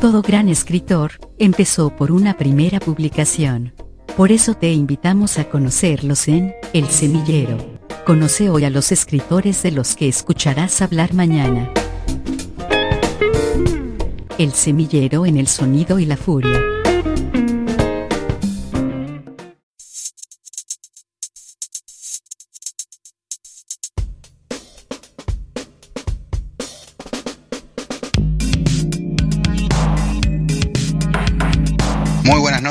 Todo gran escritor empezó por una primera publicación. Por eso te invitamos a conocerlos en El Semillero. Conoce hoy a los escritores de los que escucharás hablar mañana. El Semillero en el Sonido y la Furia.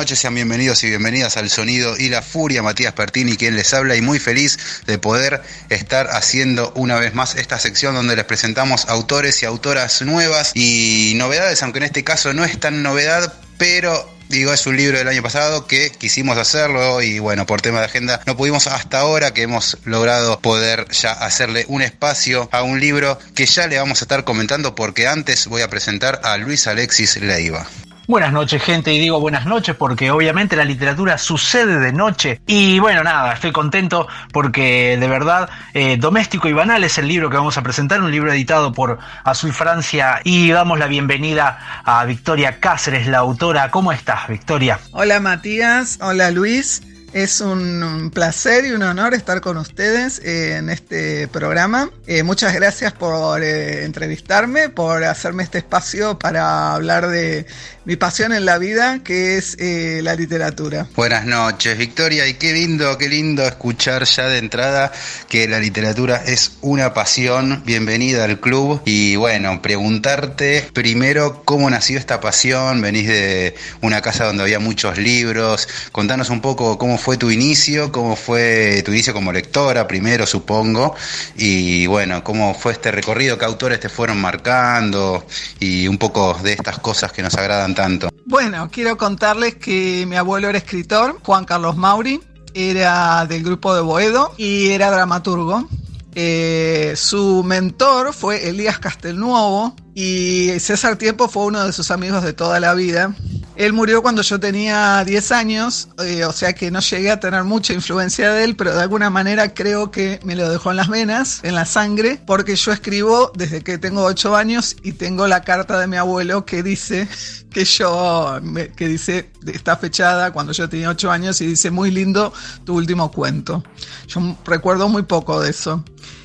Noches, sean bienvenidos y bienvenidas al Sonido y la Furia. Matías Pertini, quien les habla, y muy feliz de poder estar haciendo una vez más esta sección donde les presentamos autores y autoras nuevas y novedades, aunque en este caso no es tan novedad, pero Digo, es un libro del año pasado que quisimos hacerlo y bueno, por tema de agenda no pudimos hasta ahora que hemos logrado poder ya hacerle un espacio a un libro que ya le vamos a estar comentando porque antes voy a presentar a Luis Alexis Leiva. Buenas noches, gente, y digo buenas noches porque obviamente la literatura sucede de noche. Y bueno, nada, estoy contento porque de verdad eh, Doméstico y Banal es el libro que vamos a presentar, un libro editado por Azul Francia. Y damos la bienvenida a Victoria Cáceres, la autora. ¿Cómo estás, Victoria? Hola, Matías. Hola, Luis. Es un placer y un honor estar con ustedes en este programa. Eh, muchas gracias por eh, entrevistarme, por hacerme este espacio para hablar de mi pasión en la vida, que es eh, la literatura. Buenas noches, Victoria, y qué lindo, qué lindo escuchar ya de entrada que la literatura es una pasión. Bienvenida al club. Y bueno, preguntarte primero cómo nació esta pasión. Venís de una casa donde había muchos libros. Contanos un poco cómo fue tu inicio, cómo fue tu inicio como lectora primero, supongo. Y bueno, cómo fue este recorrido, qué autores te fueron marcando y un poco de estas cosas que nos agradan tanto. Bueno, quiero contarles que mi abuelo era escritor, Juan Carlos Mauri, era del grupo de Boedo y era dramaturgo. Eh, su mentor fue Elías Castelnuovo y César Tiempo fue uno de sus amigos de toda la vida. Él murió cuando yo tenía 10 años, eh, o sea que no llegué a tener mucha influencia de él, pero de alguna manera creo que me lo dejó en las venas, en la sangre, porque yo escribo desde que tengo 8 años y tengo la carta de mi abuelo que dice que yo, que dice, está fechada cuando yo tenía 8 años y dice, muy lindo tu último cuento. Yo recuerdo muy poco de eso.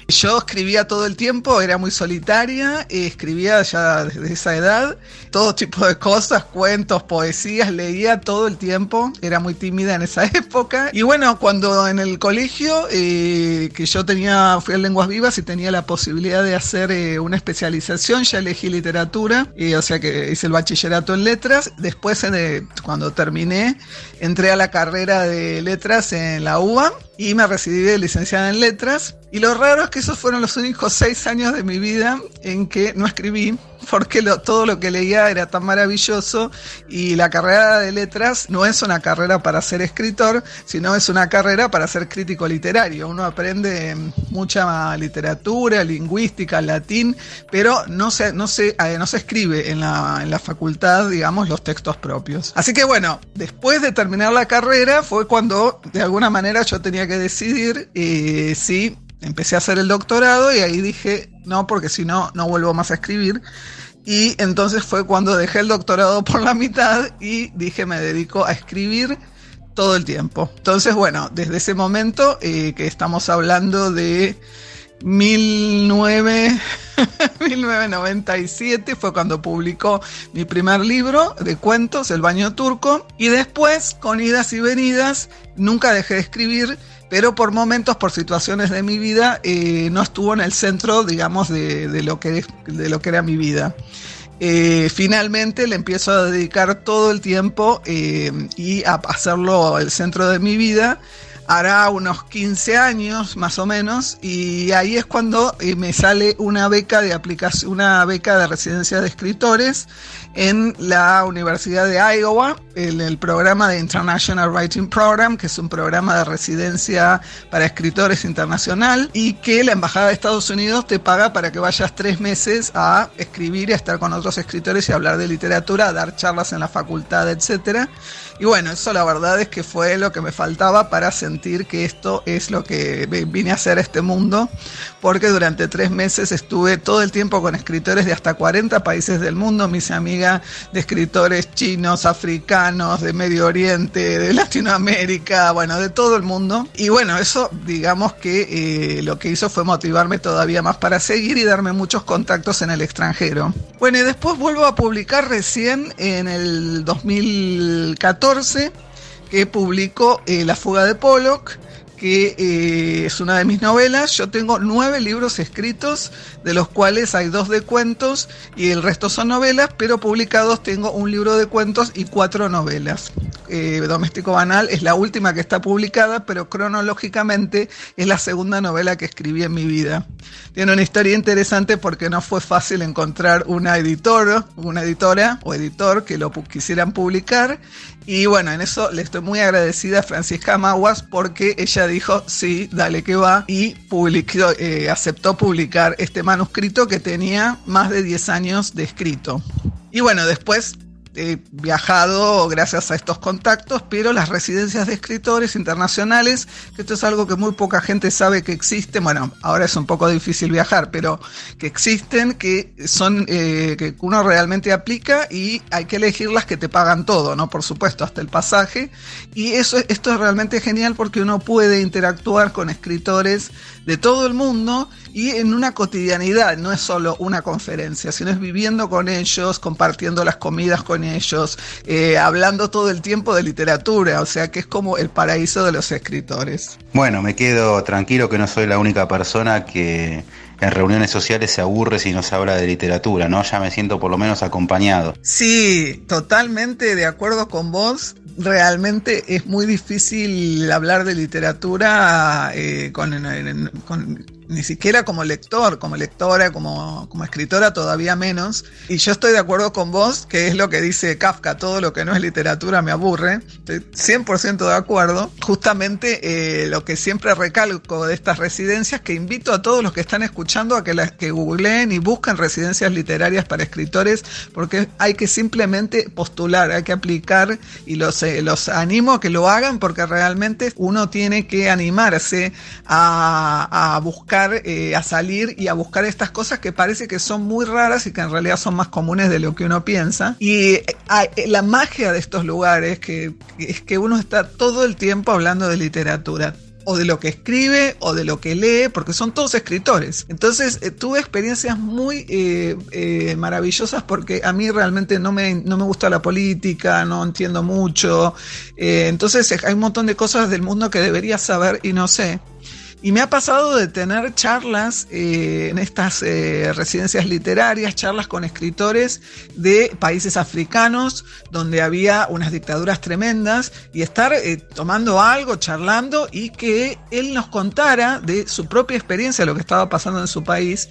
Yo escribía todo el tiempo, era muy solitaria, escribía ya desde esa edad, todo tipo de cosas, cuentos, poesías, leía todo el tiempo, era muy tímida en esa época. Y bueno, cuando en el colegio, eh, que yo tenía, fui a Lenguas Vivas y tenía la posibilidad de hacer eh, una especialización, ya elegí literatura, y, o sea que hice el bachillerato en letras. Después, cuando terminé, entré a la carrera de letras en la UBA y me recibí de licenciada en letras. Y lo raro es que esos fueron los únicos seis años de mi vida en que no escribí, porque todo lo que leía era tan maravilloso y la carrera de letras no es una carrera para ser escritor, sino es una carrera para ser crítico literario. Uno aprende mucha literatura, lingüística, latín, pero no se, no se, eh, no se escribe en la, en la facultad, digamos, los textos propios. Así que bueno, después de terminar la carrera fue cuando de alguna manera yo tenía que decidir eh, si empecé a hacer el doctorado y ahí dije, no, porque si no, no vuelvo más a escribir. Y entonces fue cuando dejé el doctorado por la mitad y dije, me dedico a escribir todo el tiempo. Entonces, bueno, desde ese momento eh, que estamos hablando de 19, 1997 fue cuando publicó mi primer libro de cuentos, El baño turco, y después, con idas y venidas, nunca dejé de escribir, pero por momentos, por situaciones de mi vida, eh, no estuvo en el centro, digamos, de, de, lo, que, de lo que era mi vida. Eh, finalmente le empiezo a dedicar todo el tiempo eh, y a hacerlo el centro de mi vida hará unos 15 años más o menos y ahí es cuando eh, me sale una beca de aplicación, una beca de residencia de escritores en la Universidad de Iowa, en el programa de International Writing Program, que es un programa de residencia para escritores internacional y que la Embajada de Estados Unidos te paga para que vayas tres meses a escribir a estar con otros escritores y hablar de literatura, a dar charlas en la facultad, etcétera. Y bueno, eso la verdad es que fue lo que me faltaba para sentir que esto es lo que vine a hacer a este mundo, porque durante tres meses estuve todo el tiempo con escritores de hasta 40 países del mundo, mis amigas de escritores chinos, africanos, de Medio Oriente, de Latinoamérica, bueno, de todo el mundo. Y bueno, eso digamos que eh, lo que hizo fue motivarme todavía más para seguir y darme muchos contactos en el extranjero. Bueno, y después vuelvo a publicar recién en el 2014 que publicó eh, La fuga de Pollock, que eh, es una de mis novelas. Yo tengo nueve libros escritos, de los cuales hay dos de cuentos y el resto son novelas, pero publicados tengo un libro de cuentos y cuatro novelas. Eh, Doméstico Banal es la última que está publicada, pero cronológicamente es la segunda novela que escribí en mi vida. Tiene una historia interesante porque no fue fácil encontrar una editor, una editora o editor que lo quisieran publicar. Y bueno, en eso le estoy muy agradecida a Francisca Maguas porque ella dijo, sí, dale que va, y publicó, eh, aceptó publicar este manuscrito que tenía más de 10 años de escrito. Y bueno, después he viajado gracias a estos contactos, pero las residencias de escritores internacionales, que esto es algo que muy poca gente sabe que existe, bueno, ahora es un poco difícil viajar, pero que existen, que son, eh, que uno realmente aplica y hay que elegir las que te pagan todo, ¿no? Por supuesto, hasta el pasaje. Y eso, esto es realmente genial porque uno puede interactuar con escritores de todo el mundo y en una cotidianidad, no es solo una conferencia, sino es viviendo con ellos, compartiendo las comidas con ellos, eh, hablando todo el tiempo de literatura, o sea que es como el paraíso de los escritores. Bueno, me quedo tranquilo que no soy la única persona que en reuniones sociales se aburre si no se habla de literatura, ¿no? Ya me siento por lo menos acompañado. Sí, totalmente de acuerdo con vos realmente es muy difícil hablar de literatura eh, con, ni siquiera como lector, como lectora, como, como escritora todavía menos. Y yo estoy de acuerdo con vos, que es lo que dice Kafka, todo lo que no es literatura me aburre. Estoy 100% de acuerdo. Justamente eh, lo que siempre recalco de estas residencias, que invito a todos los que están escuchando a que las que googleen y busquen residencias literarias para escritores, porque hay que simplemente postular, hay que aplicar y los, eh, los animo a que lo hagan porque realmente uno tiene que animarse a, a buscar eh, a salir y a buscar estas cosas que parece que son muy raras y que en realidad son más comunes de lo que uno piensa. Y eh, eh, la magia de estos lugares que, es que uno está todo el tiempo hablando de literatura o de lo que escribe o de lo que lee, porque son todos escritores. Entonces tuve experiencias muy maravillosas porque a mí realmente no me, no me gusta la política, no entiendo mucho. entonces hay un montón de cosas del mundo que debería saber y no sé. Y me ha pasado de tener charlas eh, en estas eh, residencias literarias, charlas con escritores de países africanos donde había unas dictaduras tremendas y estar eh, tomando algo, charlando y que él nos contara de su propia experiencia, lo que estaba pasando en su país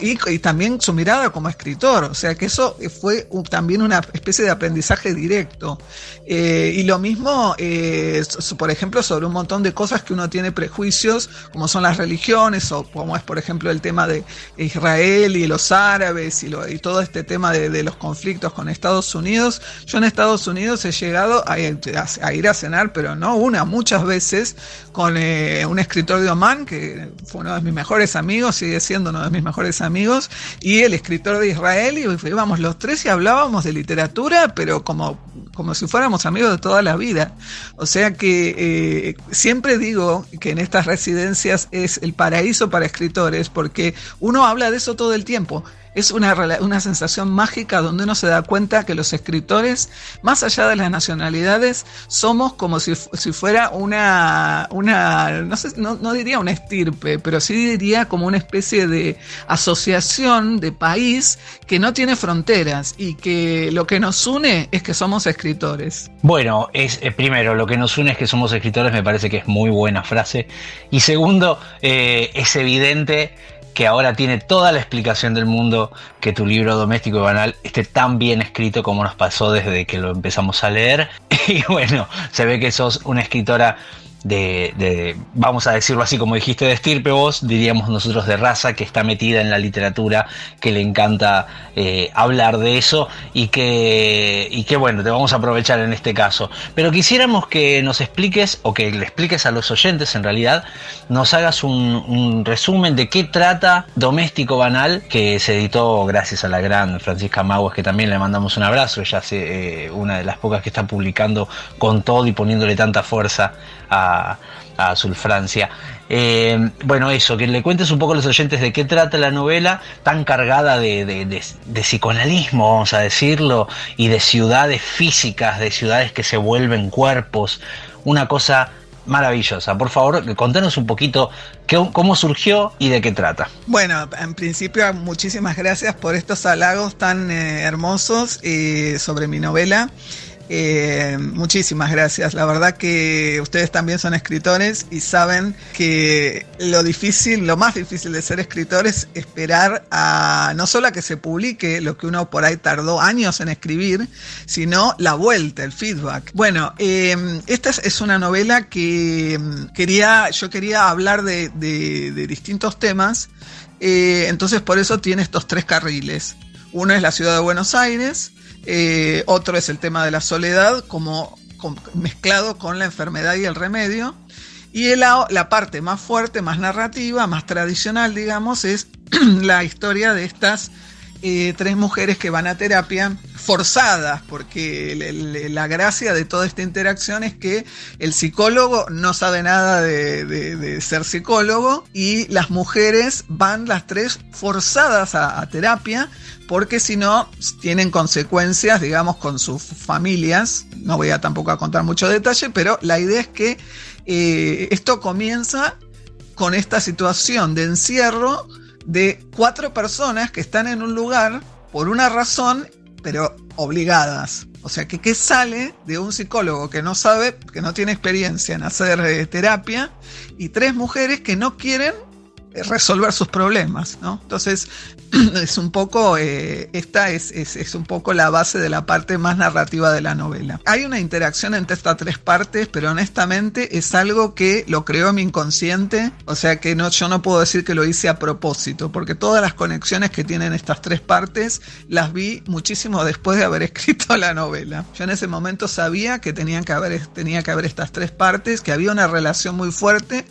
y, y también su mirada como escritor. O sea que eso fue también una especie de aprendizaje directo. y lo mismo, por ejemplo, sobre un montón de cosas que uno tiene prejuicios como son las religiones, o como es, por ejemplo, el tema de Israel y los árabes y, y todo este tema de, los conflictos con Estados Unidos. Yo en Estados Unidos he llegado a, ir a cenar, pero no una, muchas veces, con eh, un escritor de Oman, que fue uno de mis mejores amigos, sigue siendo uno de mis mejores amigos, y el escritor de Israel, y íbamos los tres y hablábamos de literatura, pero como, como si fuéramos amigos de toda la vida. O sea que eh, siempre digo que en estas residencias es el paraíso para escritores porque uno habla de eso todo el tiempo. Es una, una sensación mágica donde uno se da cuenta que los escritores, más allá de las nacionalidades, somos como si, si fuera una, una no, sé, no, no, diría una estirpe, pero sí diría como una especie de asociación de país que no tiene fronteras y que lo que nos une es que somos escritores. Bueno, es eh, primero, lo que nos une es que somos escritores, me parece que es muy buena frase. Y segundo, eh, es evidente que ahora tiene toda la explicación del mundo que tu libro doméstico y banal esté tan bien escrito como nos pasó desde que lo empezamos a leer. Y bueno, se ve que sos una escritora de, vamos a decirlo así como dijiste, de estirpe vos, diríamos nosotros de raza, que está metida en la literatura, que le encanta eh, hablar de eso y que, y que bueno, te vamos a aprovechar en este caso. Pero quisiéramos que nos expliques, o que le expliques a los oyentes en realidad, nos hagas un, resumen de qué trata Doméstico Banal, que se editó gracias a la gran Francisca Maguas, que también le mandamos un abrazo, ella es eh, una de las pocas que está publicando con todo y poniéndole tanta fuerza a, Azul Francia. Eh, bueno, eso, que le cuentes un poco a los oyentes de qué trata la novela tan cargada de, de, psicoanalismo, vamos a decirlo, y de ciudades físicas, de ciudades que se vuelven cuerpos, una cosa maravillosa. Por favor, contanos un poquito cómo surgió y de qué trata. Bueno, en principio muchísimas gracias por estos halagos tan eh, hermosos eh, sobre mi novela. Eh, muchísimas gracias. La verdad que ustedes también son escritores y saben que lo difícil, lo más difícil de ser escritor es esperar a no solo a que se publique lo que uno por ahí tardó años en escribir, sino la vuelta, el feedback. Bueno, eh, esta es una novela que mm, quería, yo quería hablar de, distintos temas. Eh, entonces por eso tiene estos tres carriles. Uno es la ciudad de Buenos Aires, eh, otro es el tema de la soledad, como mezclado con la enfermedad y el remedio. Y la parte más fuerte, más narrativa, más tradicional, digamos, es la historia de estas eh, tres mujeres que van a terapia forzadas, porque la gracia de toda esta interacción es que el psicólogo no sabe nada de, ser psicólogo y las mujeres van las tres forzadas a, terapia porque si no tienen consecuencias, digamos, con sus familias. No voy a tampoco a contar mucho detalle, pero la idea es que eh, esto comienza con esta situación de encierro de cuatro personas que están en un lugar por una razón, pero obligadas. O sea, que ¿qué sale de un psicólogo que no sabe, que no tiene experiencia en hacer eh, terapia, y tres mujeres que no quieren resolver sus problemas, ¿no? Entonces, es un poco, eh, esta es, es, un poco la base de la parte más narrativa de la novela. Hay una interacción entre estas tres partes, pero honestamente es algo que lo creó mi inconsciente, o sea que no, yo no puedo decir que lo hice a propósito, porque todas las conexiones que tienen estas tres partes las vi muchísimo después de haber escrito la novela. Yo en ese momento sabía que tenían que haber, tenía que haber estas tres partes, que había una relación muy fuerte,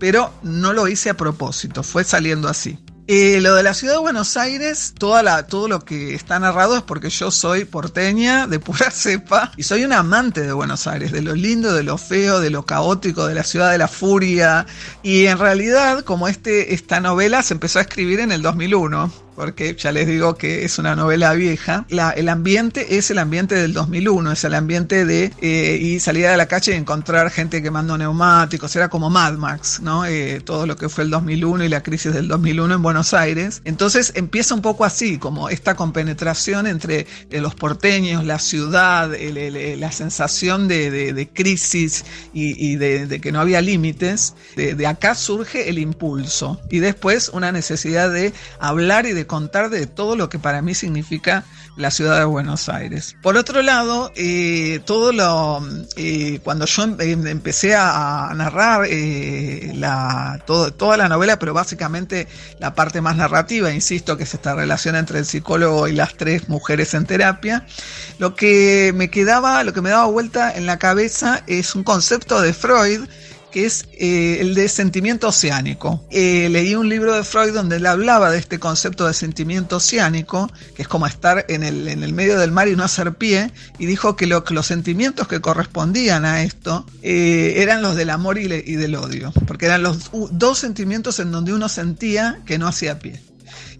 pero no lo hice a propósito, fue saliendo así. Eh, lo de la ciudad de Buenos Aires, todo lo que está narrado es porque yo soy porteña de pura cepa y soy un amante de Buenos Aires, de lo lindo, de lo feo, de lo caótico, de la ciudad de la furia. Y en realidad, como este, esta novela se empezó a escribir en el 2001, porque ya les digo que es una novela vieja. el ambiente es el ambiente del 2001, es el ambiente de eh, y salir a la calle y encontrar gente quemando neumáticos, era como Mad Max, ¿no? Eh, todo lo que fue el 2001 y la crisis del 2001 en Buenos Aires. Entonces empieza un poco así, como esta compenetración entre eh, los porteños, la ciudad, la sensación de, crisis y, de, que no había límites. de acá surge el impulso y después una necesidad de hablar y de contar de todo lo que para mí significa la ciudad de Buenos Aires. Por otro lado, eh, todo lo eh, cuando yo em, em, empecé a, narrar eh, toda la novela, pero básicamente la parte más narrativa, insisto, que es esta relación entre el psicólogo y las tres mujeres en terapia, lo que me quedaba, lo que me daba vuelta en la cabeza es un concepto de Freud que es eh, el de sentimiento oceánico. Eh, leí un libro de Freud donde él hablaba de este concepto de sentimiento oceánico, que es como estar en el, en el medio del mar y no hacer pie, y dijo que, lo, los sentimientos que correspondían a esto eh, eran los del amor y, y del odio, porque eran los dos sentimientos en donde uno sentía que no hacía pie.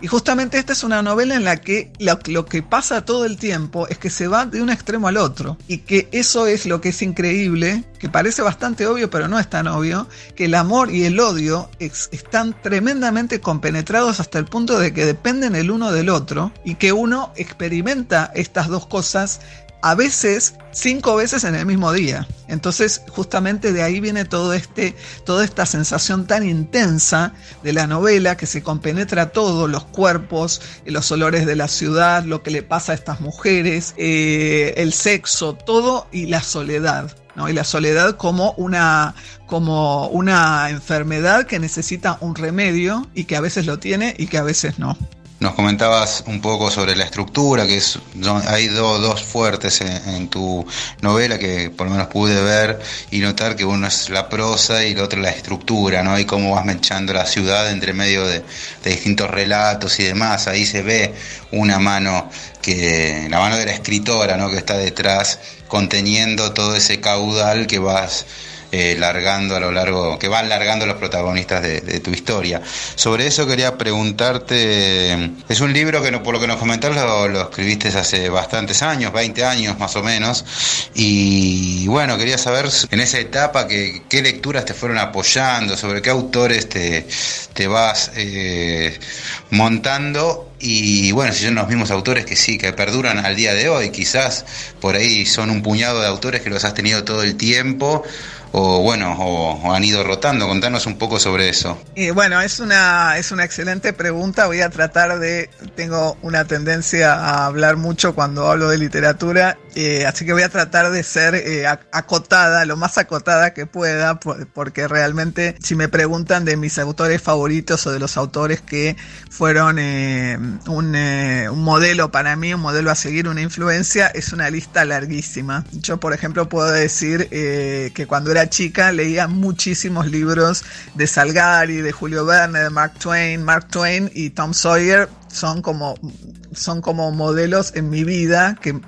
Y justamente esta es una novela en la que lo, que pasa todo el tiempo es que se va de un extremo al otro. Y que eso es lo que es increíble, que parece bastante obvio, pero no es tan obvio, que el amor y el odio están tremendamente compenetrados hasta el punto de que dependen el uno del otro y que uno experimenta estas dos cosas a veces cinco veces en el mismo día. Entonces, justamente de ahí viene todo este, toda esta sensación tan intensa de la novela que se compenetra todo, los cuerpos, los olores de la ciudad, lo que le pasa a estas mujeres, eh, el sexo, todo y la soledad. ¿no? Y la soledad como una, como una enfermedad que necesita un remedio y que a veces lo tiene y que a veces no. Nos comentabas un poco sobre la estructura, que es, hay dos fuertes en, tu novela que por lo menos pude ver y notar que uno es la prosa y el otro la estructura, ¿no? Y cómo vas mechando la ciudad entre medio de, distintos relatos y demás. Ahí se ve una mano que, la mano de la escritora, ¿no? Que está detrás conteniendo todo ese caudal que vas eh, largando a lo largo, que van largando los protagonistas de, tu historia. Sobre eso quería preguntarte, es un libro que por lo que nos comentas lo, escribiste hace bastantes años, 20 años más o menos, y bueno, quería saber en esa etapa que, qué lecturas te fueron apoyando, sobre qué autores te, te vas eh, montando y bueno, si son los mismos autores que sí, que perduran al día de hoy, quizás por ahí son un puñado de autores que los has tenido todo el tiempo o bueno, o, han ido rotando. Contanos un poco sobre eso. Y bueno, es una, es una excelente pregunta. Voy a tratar de, tengo una tendencia a hablar mucho cuando hablo de literatura, eh, así que voy a tratar de ser eh, acotada, lo más acotada que pueda, porque realmente si me preguntan de mis autores favoritos o de los autores que fueron eh, un, un modelo para mí, un modelo a seguir, una influencia, es una lista larguísima. Yo, por ejemplo, puedo decir que cuando era chica leía muchísimos libros de Salgari, de Julio Verne, de Mark Twain. Mark Twain y Tom Sawyer son como, son como modelos en mi vida que,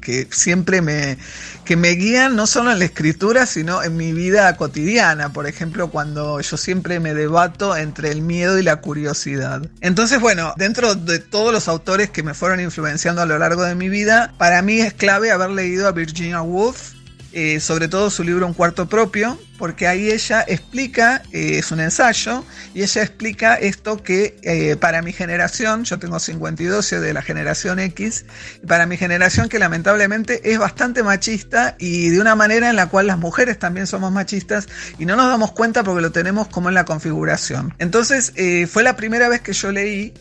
que, siempre me, que me guían no solo en la escritura, sino en mi vida cotidiana. Por ejemplo, cuando yo siempre me debato entre el miedo y la curiosidad. Entonces, bueno, dentro de todos los autores que me fueron influenciando a lo largo de mi vida, para mí es clave haber leído a Virginia Woolf eh, sobre todo su libro Un cuarto propio, porque ahí ella explica, eh, es un ensayo, y ella explica esto que eh, para mi generación, yo tengo 52, soy de la generación X, para mi generación que lamentablemente es bastante machista y de una manera en la cual las mujeres también somos machistas y no nos damos cuenta porque lo tenemos como en la configuración. Entonces fue la primera vez que yo leí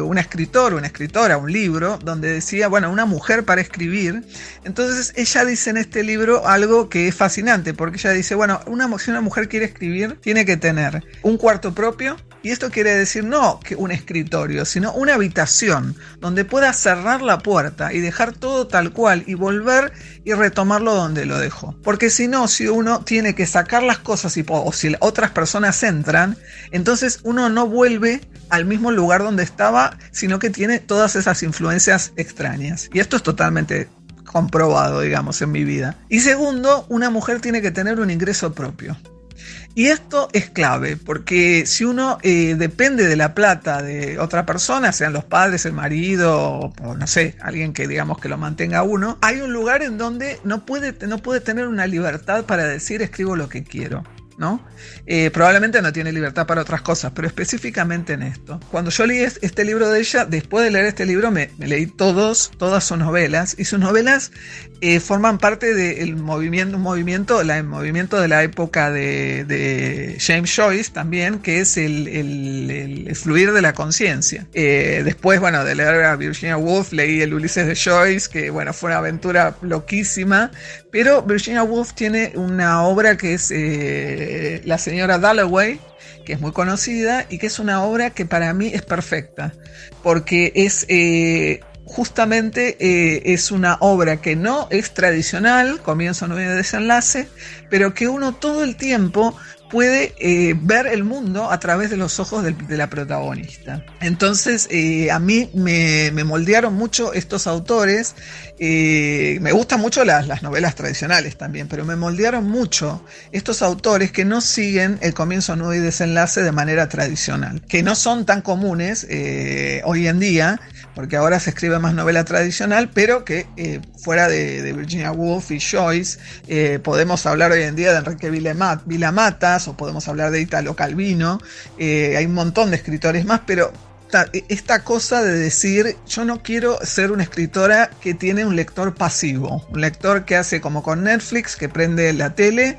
un escritor, una escritora, un libro, donde decía, bueno, una mujer para escribir. Entonces ella dice en este libro, algo que es fascinante, porque ella dice, bueno, una, si una mujer quiere escribir, tiene que tener un cuarto propio, y esto quiere decir no que un escritorio, sino una habitación donde pueda cerrar la puerta y dejar todo tal cual y volver y retomarlo donde lo dejó. Porque si no, si uno tiene que sacar las cosas y, o si otras personas entran, entonces uno no vuelve al mismo lugar donde estaba, sino que tiene todas esas influencias extrañas. Y esto es totalmente comprobado, digamos, en mi vida. Y segundo, una mujer tiene que tener un ingreso propio. Y esto es clave, porque si uno eh, depende de la plata de otra persona, sean los padres, el marido, o no sé, alguien que digamos que lo mantenga uno, hay un lugar en donde no puede, no puede tener una libertad para decir escribo lo que quiero. ¿No? Eh, probablemente no tiene libertad para otras cosas, pero específicamente en esto. Cuando yo leí este libro de ella, después de leer este libro me, leí todos, todas sus novelas, y sus novelas eh, forman parte del movimiento, un movimiento, el movimiento de la época de, James Joyce también, que es el, fluir de la conciencia. Eh, después, bueno, de leer a Virginia Woolf, leí el Ulises de Joyce, que bueno, fue una aventura loquísima, pero Virginia Woolf tiene una obra que es eh, La señora Dalloway, que es muy conocida y que es una obra que para mí es perfecta, porque es justamente eh, es una obra que no es tradicional, comienzo, no y desenlace, pero que uno todo el tiempo puede eh, ver el mundo a través de los ojos de la protagonista. Entonces, eh, a mí me, moldearon mucho estos autores. Me gustan mucho las, las, novelas tradicionales también, pero me moldearon mucho estos autores que no siguen el comienzo, nudo y desenlace de manera tradicional, que no son tan comunes hoy en día, porque ahora se escribe más novela tradicional, pero que fuera de, Virginia Woolf y Joyce, podemos hablar hoy en día de Enrique Vilamatas o podemos hablar de Italo Calvino, eh, hay un montón de escritores más, pero esta cosa de decir, yo no quiero ser una escritora que tiene un lector pasivo, un lector que hace como con Netflix, que prende la tele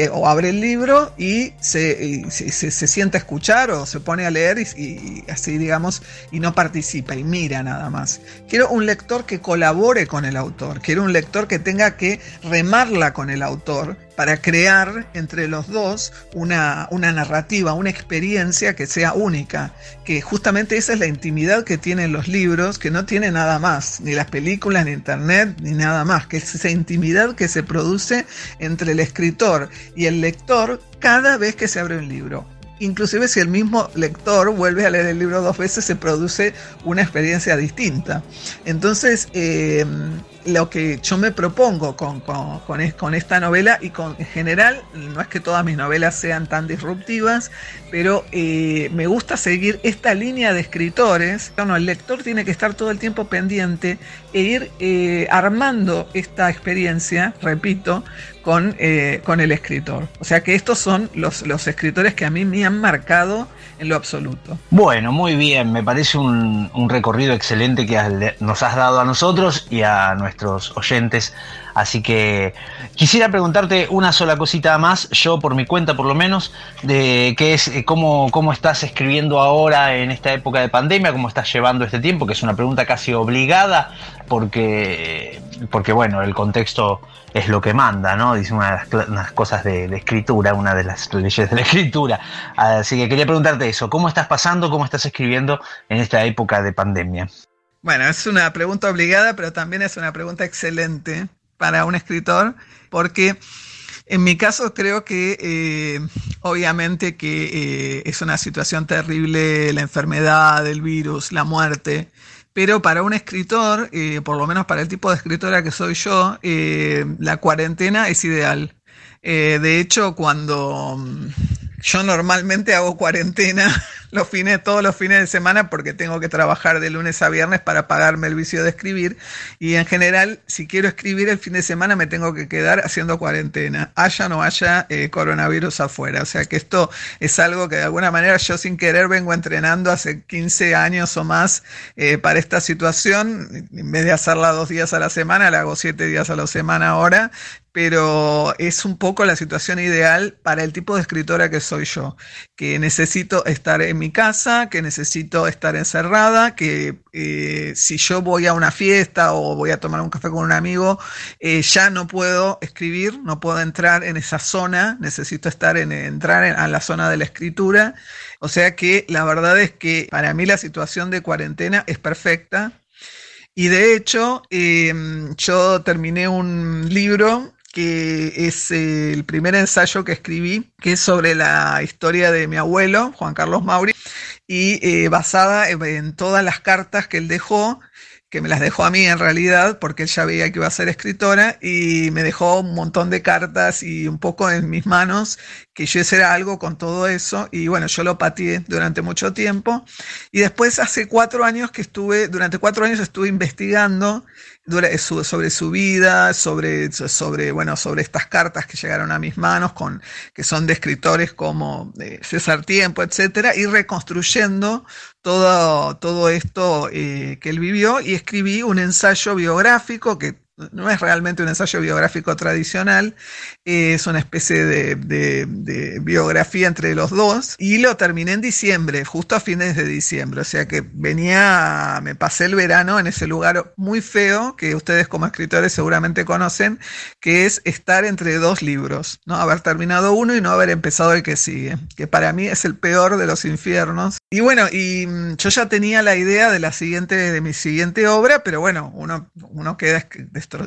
eh, o abre el libro y se, se, sienta a escuchar o se pone a leer y, así digamos y no participa y mira nada más. Quiero un lector que colabore con el autor, quiero un lector que tenga que remarla con el autor para crear entre los dos una, una, narrativa, una experiencia que sea única, que justamente esa es la intimidad que tienen los libros, que no tiene nada más, ni las películas, ni internet, ni nada más, que es esa intimidad que se produce entre el escritor y el lector cada vez que se abre un libro. Inclusive si el mismo lector vuelve a leer el libro dos veces, se produce una experiencia distinta. Entonces, eh, lo que yo me propongo con, con, esta novela y con, en general, no es que todas mis novelas sean tan disruptivas, pero eh, me gusta seguir esta línea de escritores. Bueno, el lector tiene que estar todo el tiempo pendiente e ir eh, armando esta experiencia, repito, con, eh, con el escritor. O sea que estos son los, los escritores que a mí me han marcado en lo absoluto. Bueno, muy bien, me parece un, un recorrido excelente que nos has dado a nosotros y a nuestros oyentes. Así que quisiera preguntarte una sola cosita más, yo por mi cuenta por lo menos, de qué es eh, cómo, cómo estás escribiendo ahora en esta época de pandemia, cómo estás llevando este tiempo, que es una pregunta casi obligada, porque, porque bueno, el contexto es lo que manda, ¿no? Dice una de las, cosas de, de, escritura, una de las leyes de la escritura. Así que quería preguntarte eso, ¿cómo estás pasando, cómo estás escribiendo en esta época de pandemia? Bueno, es una pregunta obligada, pero también es una pregunta excelente para un escritor, porque en mi caso creo que eh, obviamente que eh, es una situación terrible la enfermedad, el virus, la muerte, pero para un escritor, eh, por lo menos para el tipo de escritora que soy yo, la cuarentena es ideal. de hecho, cuando mm, yo normalmente hago cuarentena los fines, todos los fines de semana porque tengo que trabajar de lunes a viernes para pagarme el vicio de escribir. Y en general, si quiero escribir el fin de semana, me tengo que quedar haciendo cuarentena, haya o no haya eh, coronavirus afuera. O sea que esto es algo que de alguna manera yo sin querer vengo entrenando hace 15 años o más eh, para esta situación. En vez de hacerla dos días a la semana, la hago siete días a la semana ahora pero es un poco la situación ideal para el tipo de escritora que soy yo, que necesito estar en mi casa, que necesito estar encerrada, que eh, si yo voy a una fiesta o voy a tomar un café con un amigo, eh, ya no puedo escribir, no puedo entrar en esa zona, necesito estar en, entrar en, la zona de la escritura. O sea que la verdad es que para mí la situación de cuarentena es perfecta. Y de hecho, em, yo terminé un libro que es el primer ensayo que escribí, que es sobre la historia de mi abuelo, Juan Carlos Mauri, y eh, basada en todas las cartas que él dejó que me las dejó a mí en realidad, porque él ya veía que iba a ser escritora, y me dejó un montón de cartas y un poco en mis manos, que yo hiciera algo con todo eso, y bueno, yo lo pateé durante mucho tiempo, y después hace cuatro años que estuve, durante cuatro años estuve investigando sobre su vida, sobre, sobre, bueno, sobre estas cartas que llegaron a mis manos, con, que son de escritores como eh, César Tiempo, etcétera, y reconstruyendo todo, todo esto eh, que él vivió. Y escribí un ensayo biográfico que no es realmente un ensayo biográfico tradicional, es una especie de, biografía entre los dos y lo terminé en diciembre, justo a fines de diciembre, o sea que venía, me pasé el verano en ese lugar muy feo que ustedes como escritores seguramente conocen, que es estar entre dos libros, ¿no? haber terminado uno y no haber empezado el que sigue, que para mí es el peor de los infiernos. Y bueno, y mm, yo ya tenía la idea de la siguiente, de mi siguiente obra, pero bueno, uno, uno queda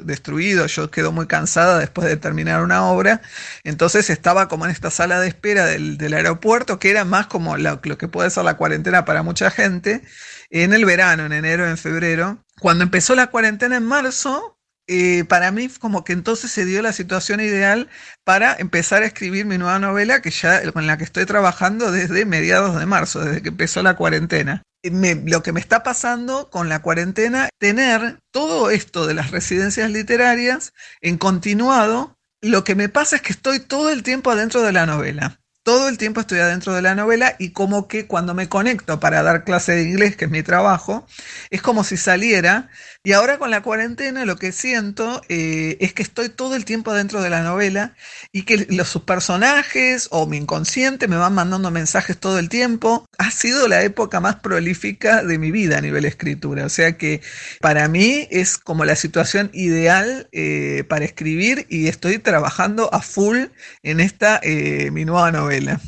destruido, yo quedo muy cansada después de terminar una obra, entonces estaba como en esta sala de espera del, aeropuerto, que era más como lo, lo que puede ser la cuarentena para mucha gente, en el verano, en enero, en febrero. Cuando empezó la cuarentena en marzo, eh, para mí como que entonces se dio la situación ideal para empezar a escribir mi nueva novela que ya con la que estoy trabajando desde mediados de marzo, desde que empezó la cuarentena. Lo que me está pasando con la cuarentena, tener todo esto de las residencias literarias en continuado, lo que me pasa es que estoy todo el tiempo adentro de la novela todo el tiempo estoy adentro de la novela y como que cuando me conecto para dar clase de inglés, que es mi trabajo, es como si saliera. Y ahora con la cuarentena lo que siento eh, es que estoy todo el tiempo adentro de la novela y que los sus personajes o mi inconsciente me van mandando mensajes todo el tiempo. Ha sido la época más prolífica de mi vida a nivel escritura. O sea que para mí es como la situación ideal eh, para escribir y estoy trabajando a full en esta eh, mi nueva novela.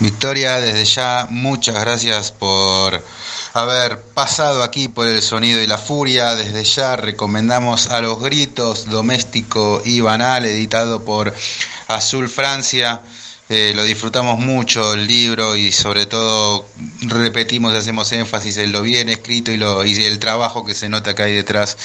Victoria, desde ya muchas gracias por haber pasado aquí por el sonido y la furia. Desde ya recomendamos a los gritos doméstico y banal, editado por Azul Francia. Eh, lo disfrutamos mucho el libro y sobre todo repetimos y hacemos énfasis en lo bien escrito y, lo, y el trabajo que se nota que hay detrás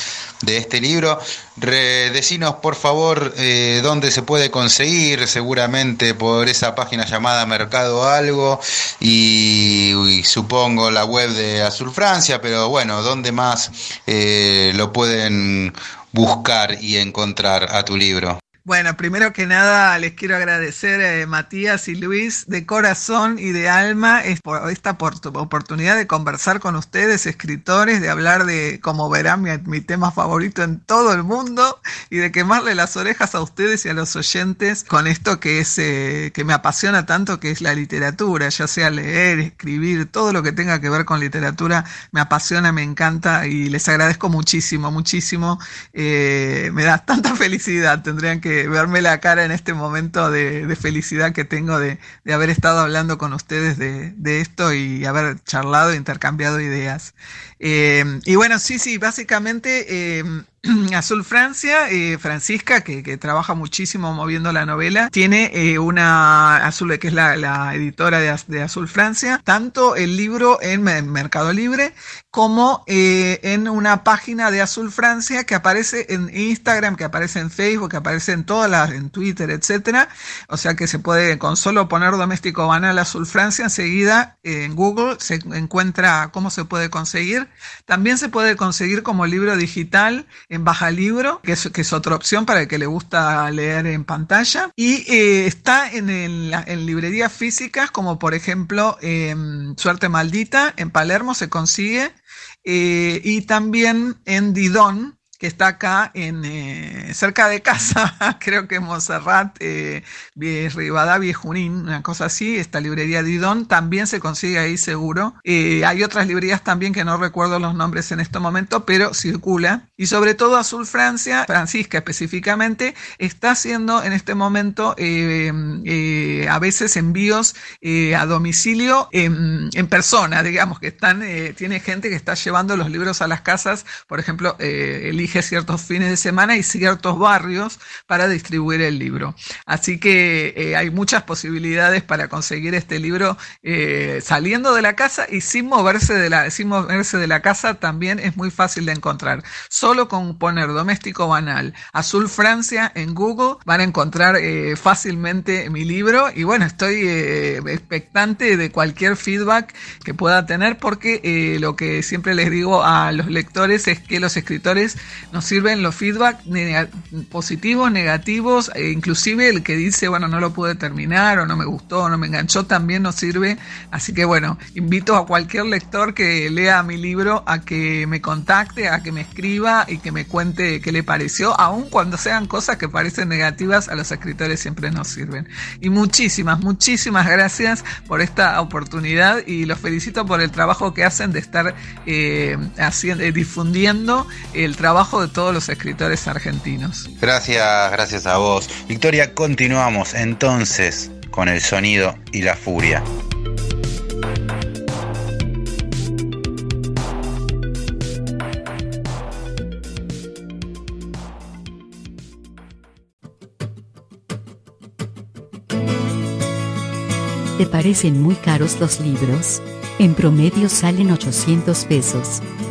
de este libro. decinos por favor eh, dónde se puede conseguir, seguramente por esa página llamada Mercado Algo y, supongo la web de Azul Francia, pero bueno, ¿dónde más eh, lo pueden buscar y encontrar a tu libro? Bueno, primero que nada les quiero agradecer eh, Matías y Luis de corazón y de alma por esta oportunidad de conversar con ustedes, escritores, de hablar de, como verán, mi, tema favorito en todo el mundo y de quemarle las orejas a ustedes y a los oyentes con esto que es eh, que me apasiona tanto, que es la literatura, ya sea leer, escribir, todo lo que tenga que ver con literatura me apasiona, me encanta y les agradezco muchísimo, muchísimo. Eh, me da tanta felicidad, tendrían que verme la cara en este momento de, felicidad que tengo de, haber estado hablando con ustedes de, esto y haber charlado intercambiado ideas. Eh, y bueno, sí, sí, básicamente eh, Azul Francia, eh, Francisca, que, trabaja muchísimo moviendo la novela, tiene eh, una, Azul, que es la, editora de, Azul Francia, tanto el libro en, Mercado Libre como eh, en una página de Azul Francia que aparece en Instagram, que aparece en Facebook, que aparece en todas las, en Twitter, etcétera. O sea que se puede, con solo poner doméstico banal Azul Francia, enseguida en Google se encuentra cómo se puede conseguir. También se puede conseguir como libro digital en Baja Libro, que es, que es otra opción para el que le gusta leer en pantalla. Y eh, está en, en, librerías físicas, como por ejemplo Suerte Maldita, en Palermo se consigue. Eh, y también en Didón, que está acá en eh, cerca de casa, creo que Montserrat, eh, Rivadavia y Junín, una cosa así, esta librería Didón también se consigue ahí seguro. Eh, hay otras librerías también que no recuerdo los nombres en este momento, pero circula. Y sobre todo Azul Francia, Francisca específicamente, está haciendo en este momento eh, a veces envíos a domicilio en, en, persona, digamos que están, tiene gente que está llevando los libros a las casas, por ejemplo, el ciertos fines de semana y ciertos barrios para distribuir el libro. Así que eh, hay muchas posibilidades para conseguir este libro eh, saliendo de la casa y sin moverse de la, sin moverse de la casa también es muy fácil de encontrar. Solo con poner doméstico banal Azul Francia en Google van a encontrar eh, fácilmente mi libro y bueno, estoy expectante de cualquier feedback que pueda tener porque lo que siempre les digo a los lectores es que los escritores nos sirven los feedback positivos, negativos, e inclusive el que dice, bueno, no lo pude terminar o no me gustó o no me enganchó, también nos sirve. Así que bueno, invito a cualquier lector que lea mi libro a que me contacte, a que me escriba y que me cuente qué le pareció, aun cuando sean cosas que parecen negativas, a los escritores siempre nos sirven. Y muchísimas, muchísimas gracias por esta oportunidad y los felicito por el trabajo que hacen de estar eh, haciendo, eh, difundiendo el trabajo de todos los escritores argentinos. Gracias, gracias a vos. Victoria, continuamos entonces con el sonido y la furia. ¿Te parecen muy caros los libros? En promedio salen 800 pesos.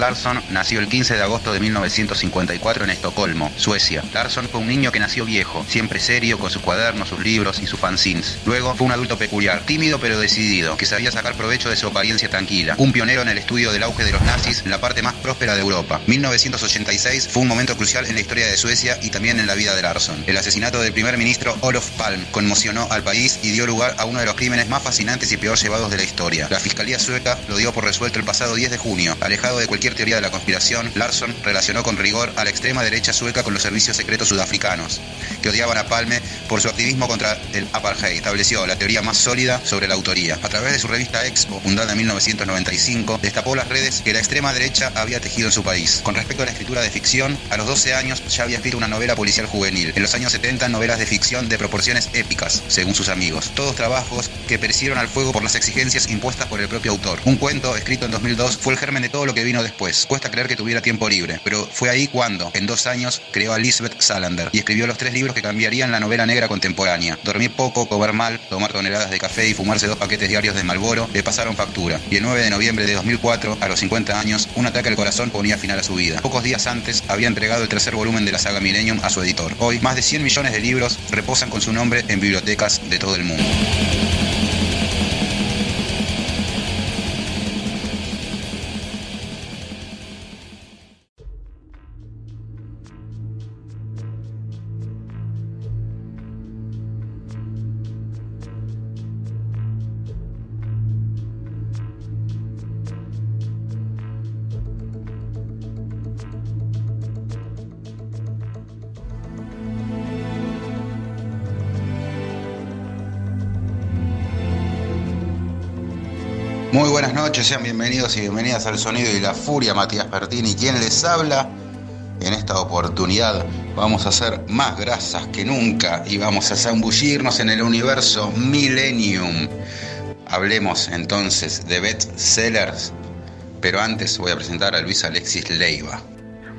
Larsson nació el 15 de agosto de 1954 en Estocolmo, Suecia. Larsson fue un niño que nació viejo, siempre serio, con sus cuadernos, sus libros y sus fanzines. Luego fue un adulto peculiar, tímido pero decidido, que sabía sacar provecho de su apariencia tranquila. Un pionero en el estudio del auge de los nazis la parte más próspera de Europa. 1986 fue un momento crucial en la historia de Suecia y también en la vida de Larsson. El asesinato del primer ministro Olof Palme conmocionó al país y dio lugar a uno de los crímenes más fascinantes y peor llevados de la historia. La Fiscalía sueca lo dio por resuelto el pasado 10 de junio, alejado de cualquier teoría de la conspiración, Larsson relacionó con rigor a la extrema derecha sueca con los servicios secretos sudafricanos, que odiaban a Palme por su activismo contra el apartheid. Estableció la teoría más sólida sobre la autoría. A través de su revista Expo, fundada en 1995, destapó las redes que la extrema derecha había tejido en su país. Con respecto a la escritura de ficción, a los 12 años ya había escrito una novela policial juvenil. En los años 70, novelas de ficción de proporciones épicas, según sus amigos. Todos trabajos que perecieron al fuego por las exigencias impuestas por el propio autor. Un cuento escrito en 2002 fue el germen de todo lo que vino después. Cuesta creer que tuviera tiempo libre, pero fue ahí cuando, en dos años, creó a Lisbeth Salander y escribió los tres libros que cambiarían la novela negra contemporánea. Dormir poco, comer mal, tomar toneladas de café y fumarse dos paquetes diarios de Malboro le pasaron factura. Y el 9 de noviembre de 2004, a los 50 años, un ataque al corazón ponía final a su vida. Pocos días antes, había entregado el tercer volumen de la saga Millennium a su editor. Hoy, más de 100 millones de libros reposan con su nombre en bibliotecas de todo el mundo. Noches, sean bienvenidos y bienvenidas al Sonido y la Furia, Matías Pertini, quien les habla. En esta oportunidad vamos a hacer más grasas que nunca y vamos a zambullirnos en el universo Millennium. Hablemos entonces de bestsellers, pero antes voy a presentar a Luis Alexis Leiva.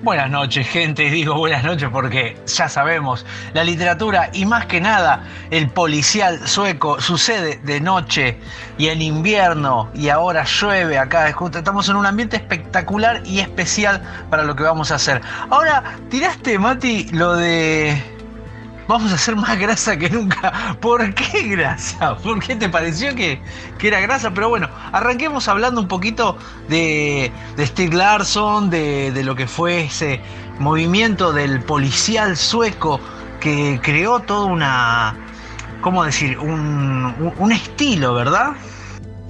Buenas noches, gente. Digo buenas noches porque ya sabemos, la literatura y más que nada el policial sueco sucede de noche y en invierno y ahora llueve acá. Estamos en un ambiente espectacular y especial para lo que vamos a hacer. Ahora, tiraste, Mati, lo de vamos a hacer más grasa que nunca. ¿Por qué grasa? ¿Por qué te pareció que, que era grasa? Pero bueno, arranquemos hablando un poquito de, de Stig Larsson, de, de lo que fue ese movimiento del policial sueco que creó toda una, ¿cómo decir? Un, un, estilo, ¿verdad?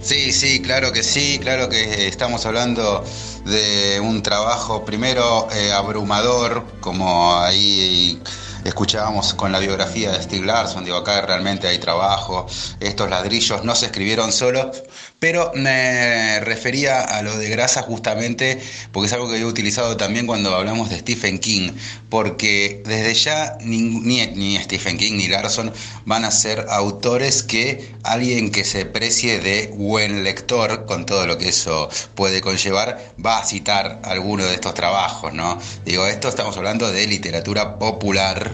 Sí, sí, claro que sí, claro que estamos hablando de un trabajo primero eh, abrumador, como ahí escuchábamos con la biografía de Steve Larson, digo, acá realmente hay trabajo, estos ladrillos no se escribieron solos, pero me refería a lo de grasa justamente porque es algo que he utilizado también cuando hablamos de Stephen King, porque desde ya ni, ni, ni Stephen King ni Larson van a ser autores que alguien que se precie de buen lector, con todo lo que eso puede conllevar, va a citar alguno de estos trabajos, ¿no? Digo, esto estamos hablando de literatura popular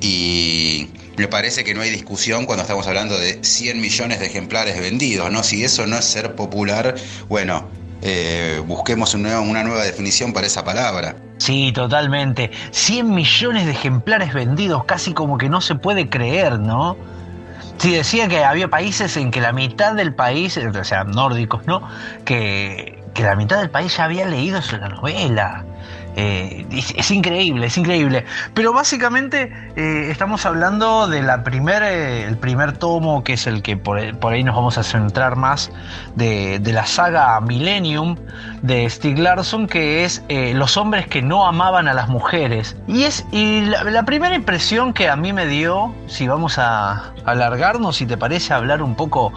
y me parece que no hay discusión cuando estamos hablando de 100 millones de ejemplares vendidos, ¿no? Si eso no es ser popular, bueno, eh, busquemos una, nueva definición para esa palabra. Sí, totalmente. 100 millones de ejemplares vendidos, casi como que no se puede creer, ¿no? Sí, decía que había países en que la mitad del país, o sea, nórdicos, ¿no? Que, que la mitad del país ya había leído la novela. Eh, es, increíble, es increíble. Pero básicamente eh, estamos hablando de la primer, eh, el primer tomo, que es el que por, ahí nos vamos a centrar más, de, la saga Millennium de Stieg Larsson, que es Los hombres que no amaban a las mujeres. Y es y la, primera impresión que a mí me dio, si vamos a alargarnos, si te parece hablar un poco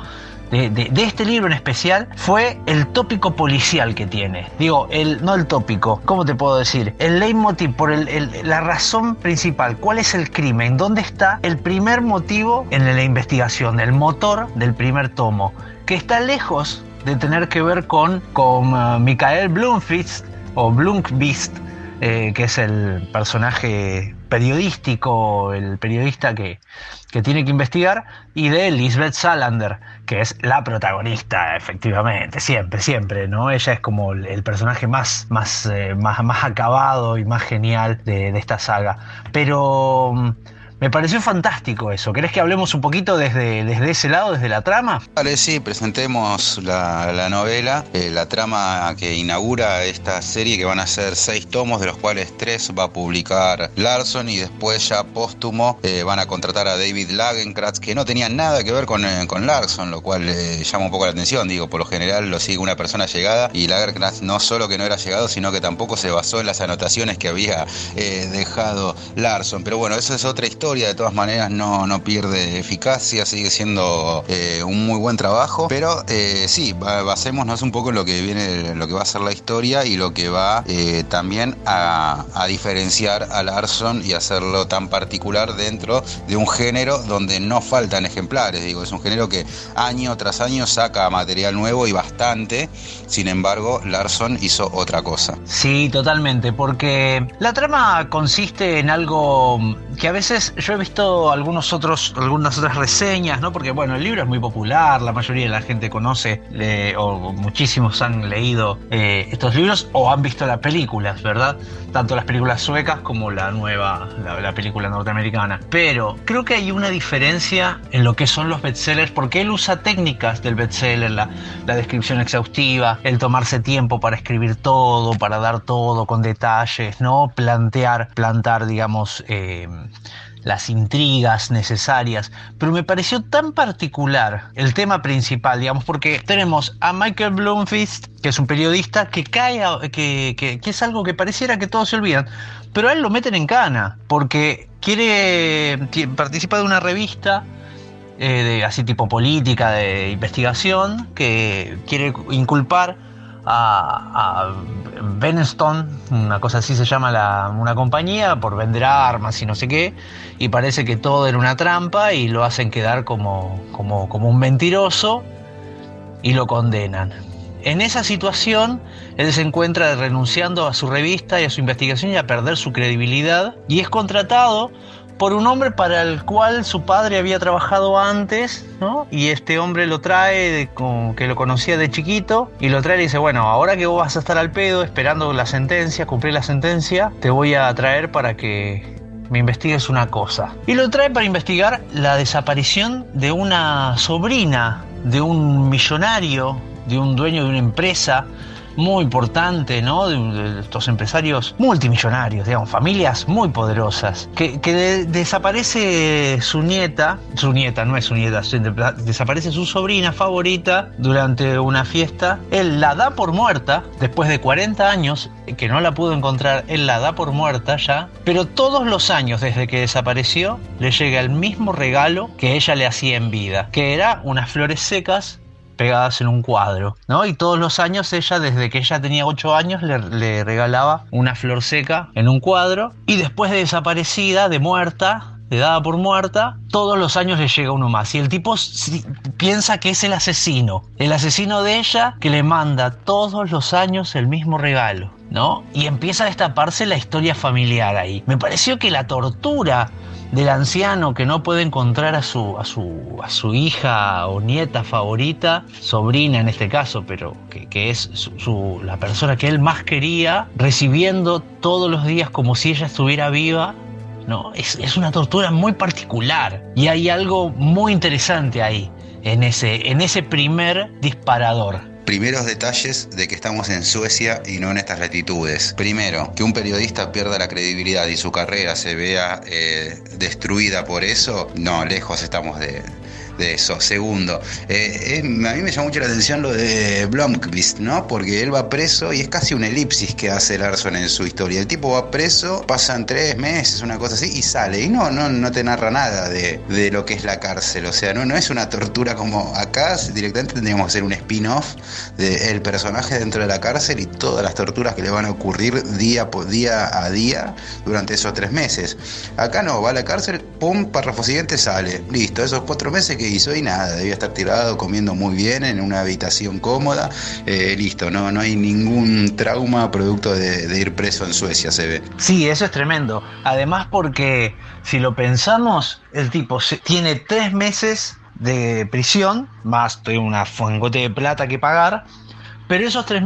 de, este libro en especial fue el tópico policial que tiene. Digo, el, no el tópico, ¿cómo te puedo decir? El leitmotiv, por el, la razón principal. ¿Cuál es el crimen? ¿Dónde está el primer motivo en la investigación? El motor del primer tomo. Que está lejos de tener que ver con, con uh, Michael Blumfist o Blumqvist, eh, que es el personaje periodístico, el periodista que, que tiene que investigar, y de Lisbeth Salander, que es la protagonista, efectivamente, siempre, siempre, ¿no? Ella es como el, personaje más, más, eh, más, más acabado y más genial de, esta saga. Pero mm, me pareció fantástico eso. ¿Querés que hablemos un poquito desde, desde ese lado, desde la trama? Vale, sí, presentemos la, novela, eh, la trama que inaugura esta serie, que van a ser seis tomos, de los cuales tres va a publicar Larson y después ya póstumo eh, van a contratar a David Lagenkratz, que no tenía nada que ver con, eh, con Larson, lo cual llama un poco la atención. Digo, por lo general lo sigue una persona llegada y Lagenkratz no solo que no era llegado, sino que tampoco se basó en las anotaciones que había dejado Larson. Pero bueno, eso es otra historia de todas maneras no, no pierde eficacia, sigue siendo eh, un muy buen trabajo, pero eh, sí, basémonos un poco en lo que viene, lo que va a ser la historia y lo que va eh, también a, diferenciar a Larson y hacerlo tan particular dentro de un género donde no faltan ejemplares, digo, es un género que año tras año saca material nuevo y bastante, sin embargo, Larson hizo otra cosa. Sí, totalmente, porque la trama consiste en algo que a veces yo he visto algunos otros, algunas otras reseñas, ¿no? Porque bueno, el libro es muy popular, la mayoría de la gente conoce, o muchísimos han leído eh, estos libros o han visto las películas, ¿verdad? Tanto las películas suecas como la nueva, la, película norteamericana. Pero creo que hay una diferencia en lo que son los bestsellers, porque él usa técnicas del bestseller, la, la descripción exhaustiva, el tomarse tiempo para escribir todo, para dar todo con detalles, ¿no? Plantear, plantar, digamos, eh, las intrigas necesarias, pero me pareció tan particular el tema principal, digamos, porque tenemos a Michael Bloomfist, que es un periodista que cae, que, que, es algo que pareciera que todos se olvidan, pero a él lo meten en cana, porque quiere, participa de una revista eh, de, así tipo política, de investigación, que quiere inculpar a, a una cosa así se llama la, una compañía, por vender armas y no sé qué, y parece que todo era una trampa y lo hacen quedar como, como un mentiroso y lo condenan. En esa situación, él se encuentra renunciando a su revista y a su investigación y a perder su credibilidad y es contratado por un hombre para el cual su padre había trabajado antes, ¿no? Y este hombre lo trae, que lo conocía de chiquito, y lo trae y dice, bueno, ahora que vos vas a estar al pedo esperando la sentencia, cumplir la sentencia, te voy a traer para que me investigues una cosa. Y lo trae para investigar la desaparición de una sobrina de un millonario, de un dueño de una empresa muy importante, ¿no? De, estos empresarios multimillonarios, digamos, familias muy poderosas, que, desaparece su nieta, su nieta no es su nieta, desaparece su sobrina favorita durante una fiesta, él la da por muerta, después de 40 años, que no la pudo encontrar, él la da por muerta ya, pero todos los años desde que desapareció, le llega el mismo regalo que ella le hacía en vida, que era unas flores secas pegadas en un cuadro, ¿no? Y todos los años ella, desde que ella tenía 8 años, le, regalaba una flor seca en un cuadro y después de desaparecida, de muerta, de dada por muerta, todos los años le llega uno más. Y el tipo piensa que es el asesino, el asesino de ella que le manda todos los años el mismo regalo, ¿no? Y empieza a destaparse la historia familiar ahí. Me pareció que la tortura del anciano que no puede encontrar a su, a su, a su hija o nieta favorita, sobrina en este caso, pero que, es su, la persona que él más quería, recibiendo todos los días como si ella estuviera viva. No, es, es una tortura muy particular y hay algo muy interesante ahí, en ese, en ese primer disparador. Primeros detalles de que estamos en Suecia y no en estas latitudes. Primero, que un periodista pierda la credibilidad y su carrera se vea eh, destruida por eso, no, lejos estamos de, de eso. Segundo, eh, a mí me llama mucho la atención lo de Blomqvist, ¿no? Porque él va preso y es casi un elipsis que hace Larson en su historia. El tipo va preso, pasan tres meses, una cosa así, y sale. Y no, no, no te narra nada de, lo que es la cárcel. O sea, no, no es una tortura como acá, directamente tendríamos que hacer un spin-off del personaje dentro de la cárcel y todas las torturas que le van a ocurrir día por día a día durante esos tres meses. Acá no, va a la cárcel, pum, párrafo siguiente sale. Listo, esos cuatro meses que hizo y nada, debía estar tirado comiendo muy bien en una habitación cómoda, eh, listo, no, no hay ningún trauma producto de, ir preso en Suecia, se ve. Sí, eso es tremendo. Además porque si lo pensamos, el tipo tiene tres meses de prisión, más una fuengote de plata que pagar, pero esos tres,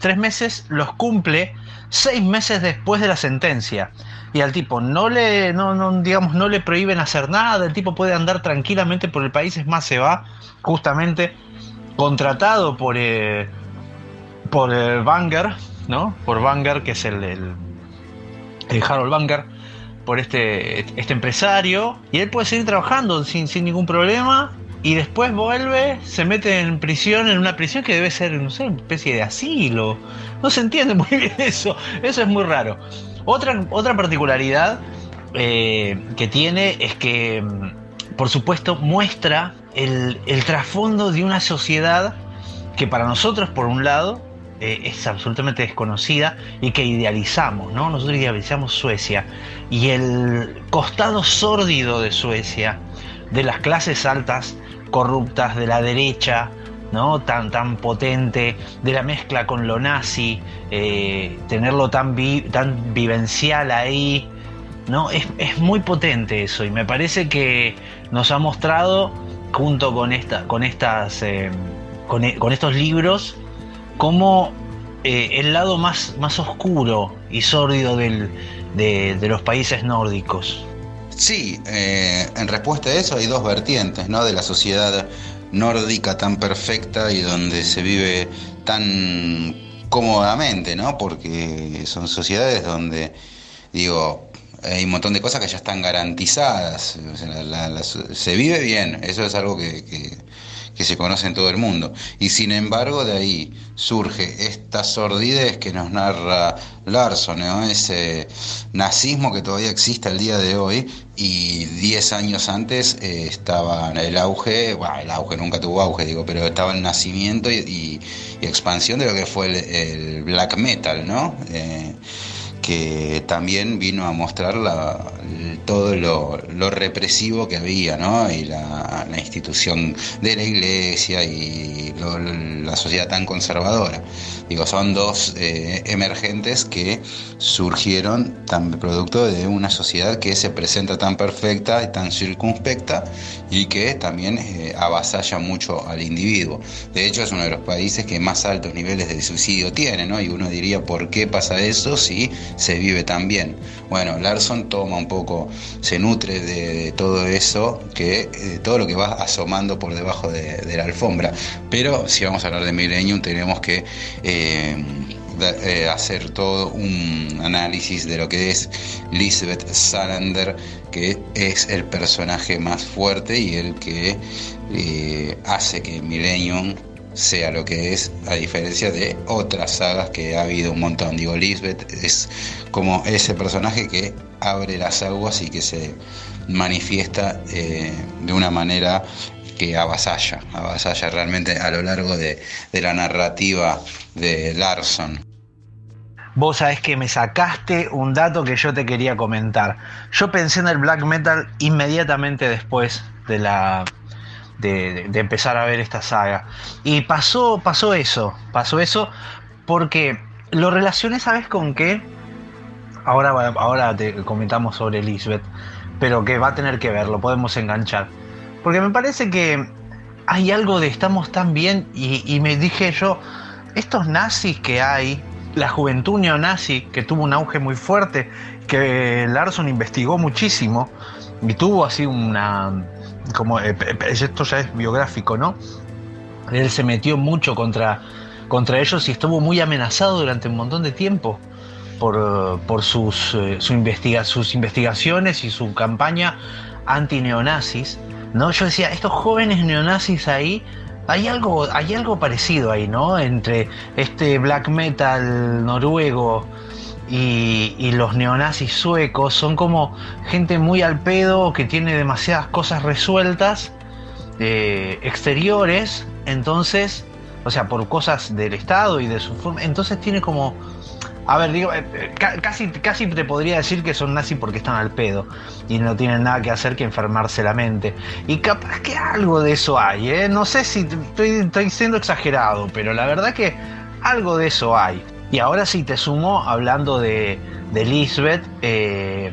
tres meses los cumple seis meses después de la sentencia y al tipo no le, no, digamos, no le prohíben hacer nada, el tipo puede andar tranquilamente por el país, es más, se va justamente contratado por, eh, por el Banger, ¿no? Por Banger, que es el, el, Harold Banger, por este, este empresario, y él puede seguir trabajando sin, sin ningún problema, y después vuelve, se mete en prisión, en una prisión que debe ser, no sé, una especie de asilo. No se entiende muy bien eso, eso es muy raro. Otra, otra particularidad eh, que tiene es que, mm, por supuesto, muestra el, trasfondo de una sociedad que para nosotros, por un lado, eh, es absolutamente desconocida y que idealizamos, ¿no? Nosotros idealizamos Suecia y el costado sórdido de Suecia, de las clases altas corruptas, de la derecha, ¿no? tan, tan potente, de la mezcla con lo nazi, eh, tenerlo tan, tan vivencial ahí, ¿no? Es, muy potente eso y me parece que nos ha mostrado, junto con, esta, con, estas, eh, e, con, estos libros, como eh, el lado más, más oscuro y sórdido de, de, los países nórdicos. Sí, en respuesta a eso hay dos vertientes, ¿no? De la sociedad nórdica tan perfecta y donde se vive tan cómodamente, ¿no? Porque son sociedades donde, digo, hay un montón de cosas que ya están garantizadas. se vive bien, eso es algo que, que se conoce en todo el mundo. Y sin embargo, de ahí surge esta sordidez que nos narra Larson, ese nazismo que todavía existe al día de hoy. Y 10 años antes eh, estaba el auge, bueno, el auge nunca tuvo auge, digo, pero estaba el nacimiento y, expansión de lo que fue el, black metal, ¿no? Eh, que también vino a mostrar todo lo, represivo que había, ¿no? Y la, institución de la iglesia y la sociedad tan conservadora. Digo, son dos eh, emergentes que surgieron tan producto de una sociedad que se presenta tan perfecta y tan circunspecta y que también eh, avasalla mucho al individuo. De hecho, es uno de los países que más altos niveles de suicidio tiene, ¿no? Y uno diría, ¿por qué pasa eso si se vive tan bien? Bueno, Larson toma un poco, se nutre de, todo eso, que de todo lo que va asomando por debajo de, la alfombra. Pero si vamos a hablar de Millennium, tenemos que eh, eh, hacer todo un análisis de lo que es Lisbeth Salander, que es el personaje más fuerte y el que eh, hace que Millennium sea lo que es, a diferencia de otras sagas que ha habido un montón. Digo, Lisbeth es como ese personaje que abre las aguas y que se manifiesta eh, de una manera que avasalla, avasalla realmente a lo largo de, de la narrativa de Larson. Vos sabés que me sacaste un dato que yo te quería comentar. Yo pensé en el black metal inmediatamente después de la de, empezar a ver esta saga. Y pasó, pasó eso, pasó eso porque lo relacioné, ¿sabes con qué? Ahora, ahora te comentamos sobre Elizabeth, pero que va a tener que ver, lo podemos enganchar. Porque me parece que hay algo de estamos tan bien y, me dije yo, estos nazis que hay, la juventud neonazi que tuvo un auge muy fuerte, que Larson investigó muchísimo y tuvo así una, como eh, esto ya es biográfico, ¿no? él se metió mucho contra, contra ellos y estuvo muy amenazado durante un montón de tiempo por, sus, eh, su investiga, sus investigaciones y su campaña anti-neonazis. ¿no? Yo decía, estos jóvenes neonazis ahí, hay algo, hay algo parecido ahí, ¿no? Entre este black metal noruego y, y, los neonazis suecos. Son como gente muy al pedo que tiene demasiadas cosas resueltas, eh, exteriores. Entonces, o sea, por cosas del Estado y de su forma. Entonces tiene como a ver, digo, eh, eh, casi, casi te podría decir que son nazis porque están al pedo y no tienen nada que hacer que enfermarse la mente. Y capaz que algo de eso hay. No sé si estoy, siendo exagerado, pero la verdad que algo de eso hay. Y ahora sí te sumo hablando de, de Lisbeth, eh,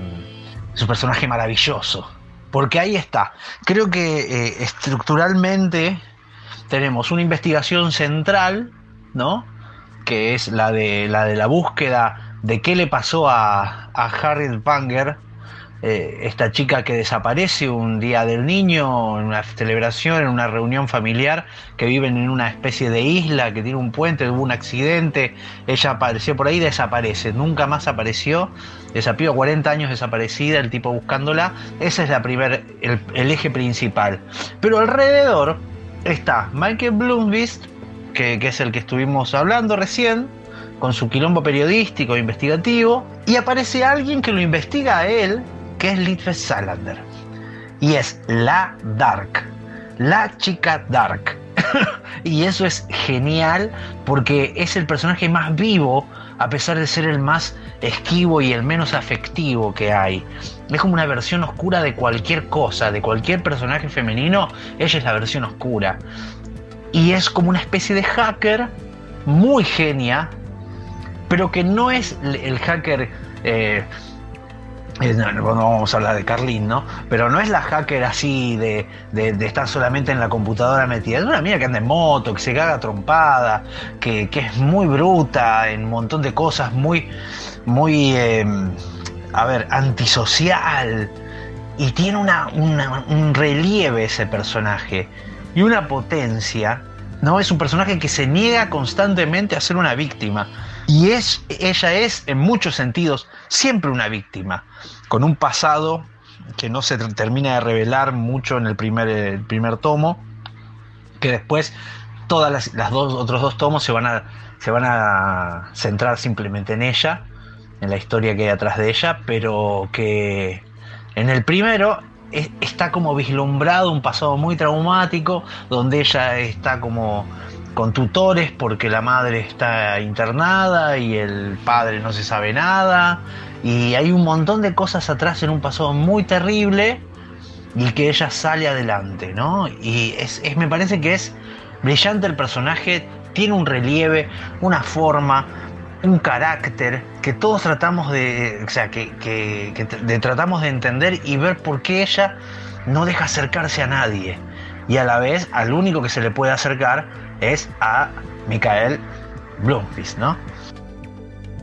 su personaje maravilloso. Porque ahí está. Creo que estructuralmente tenemos una investigación central, ¿no? que es la de la, de la búsqueda de qué le pasó a, a Harriet Banger, eh, esta chica que desaparece un día del niño, en una celebración, en una reunión familiar, que viven en una especie de isla, que tiene un puente, hubo un accidente, ella apareció por ahí, desaparece, nunca más apareció, desapareció 40 años desaparecida, el tipo buscándola, ese es la primer, el, eje principal. Pero alrededor está Michael Bloombeast, que, es el que estuvimos hablando recién, con su quilombo periodístico investigativo, y aparece alguien que lo investiga a él, que es Litve Salander. Y es la Dark, la chica Dark. y eso es genial porque es el personaje más vivo, a pesar de ser el más esquivo y el menos afectivo que hay. Es como una versión oscura de cualquier cosa, de cualquier personaje femenino, ella es la versión oscura y es como una especie de hacker muy genia, pero que no es el hacker. Eh, no, vamos a hablar de Carlin, ¿no? Pero no es la hacker así de, estar solamente en la computadora metida. Es una mía que anda en moto, que se caga trompada, que, es muy bruta en un montón de cosas, muy, muy, em, a ver, antisocial. Y tiene una, un relieve ese personaje y una potencia, ¿no? Es un personaje que se niega constantemente a ser una víctima. Y es, ella es, en muchos sentidos, siempre una víctima, con un pasado que no se termina de revelar mucho en el primer, primer tomo, que después todas las, las, dos otros dos tomos se van a se van a centrar simplemente en ella, en la historia que hay atrás de ella, pero que en el primero está como vislumbrado un pasado muy traumático, donde ella está como con tutores porque la madre está internada y el padre no se sabe nada. Y hay un montón de cosas atrás en un pasado muy terrible y que ella sale adelante, ¿no? Y es, me parece que es brillante el personaje, tiene un relieve, una forma, un carácter que todos tratamos de, o sea, que, tratamos de entender y ver por qué ella no deja acercarse a nadie. Y a la vez, al único que se le puede acercar es a Michael Blomqvist, ¿no?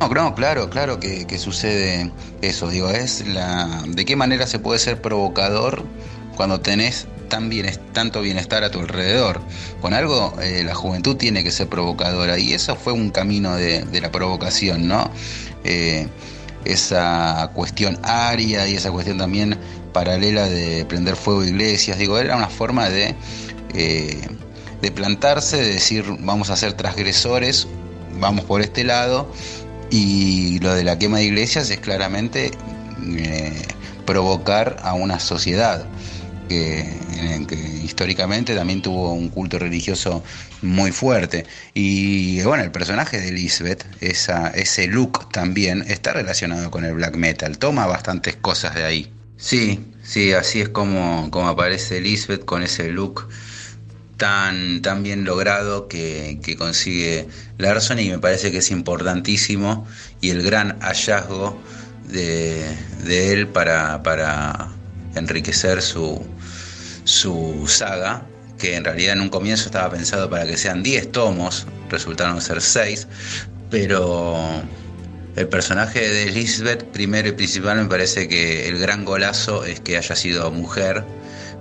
No, claro, claro que, que, sucede eso. Digo, es la. ¿De qué manera se puede ser provocador cuando tenés tan tanto bienestar a tu alrededor. Con algo eh, la juventud tiene que ser provocadora y eso fue un camino de, la provocación, ¿no? Eh, esa cuestión aria y esa cuestión también paralela de prender fuego iglesias, digo, era una forma de, eh, de plantarse, de decir vamos a ser transgresores, vamos por este lado y lo de la quema de iglesias es claramente provocar a una sociedad que, históricamente también tuvo un culto religioso muy fuerte. Y bueno, el personaje de Lisbeth, esa, ese look también, está relacionado con el black metal, toma bastantes cosas de ahí. Sí, sí, así es como, como aparece Lisbeth con ese look tan, tan bien logrado que, que, consigue Larson y me parece que es importantísimo y el gran hallazgo de, de él para, para enriquecer su, su saga, que en realidad en un comienzo estaba pensado para que sean 10 tomos, resultaron ser 6, pero el personaje de Elizabeth, primero y principal, me parece que el gran golazo es que haya sido mujer,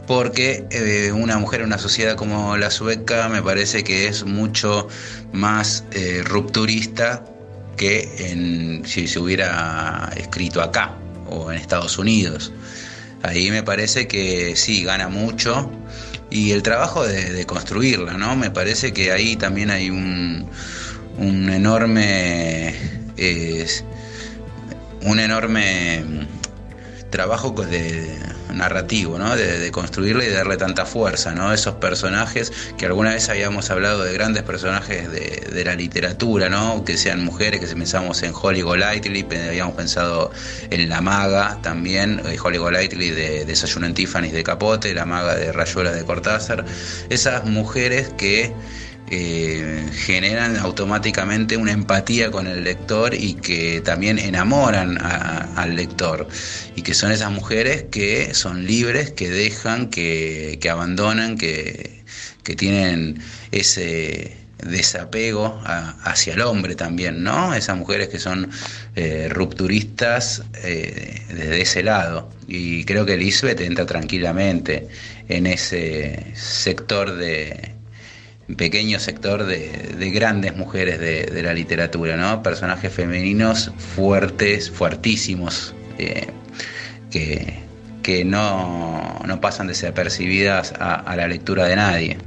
porque eh, una mujer en una sociedad como la sueca me parece que es mucho más eh, rupturista que en, si se hubiera escrito acá o en Estados Unidos. Ahí me parece que sí, gana mucho. Y el trabajo de, construirla, ¿no? Me parece que ahí también hay un, un enorme. un enorme trabajo de, narrativo, ¿no? De, construirle y darle tanta fuerza, ¿no? Esos personajes que alguna vez habíamos hablado de grandes personajes de, la literatura, ¿no? Que sean mujeres, que pensamos en Holly Golightly, habíamos pensado en La Maga también, eh, Holly Golightly de Desayuno en Tiffany's de Capote, La Maga de Rayuela de Cortázar, esas mujeres que eh, generan automáticamente una empatía con el lector y que también enamoran al lector. Y que son esas mujeres que son libres, que dejan, que, abandonan, que, tienen ese desapego hacia el hombre también, ¿no? Esas mujeres que son eh, rupturistas eh, desde ese lado. Y creo que Elizabeth entra tranquilamente en ese sector de, pequeño sector de, grandes mujeres de, la literatura, ¿no? Personajes femeninos fuertes, fuertísimos, eh, que, no, pasan desapercibidas a, la lectura de nadie.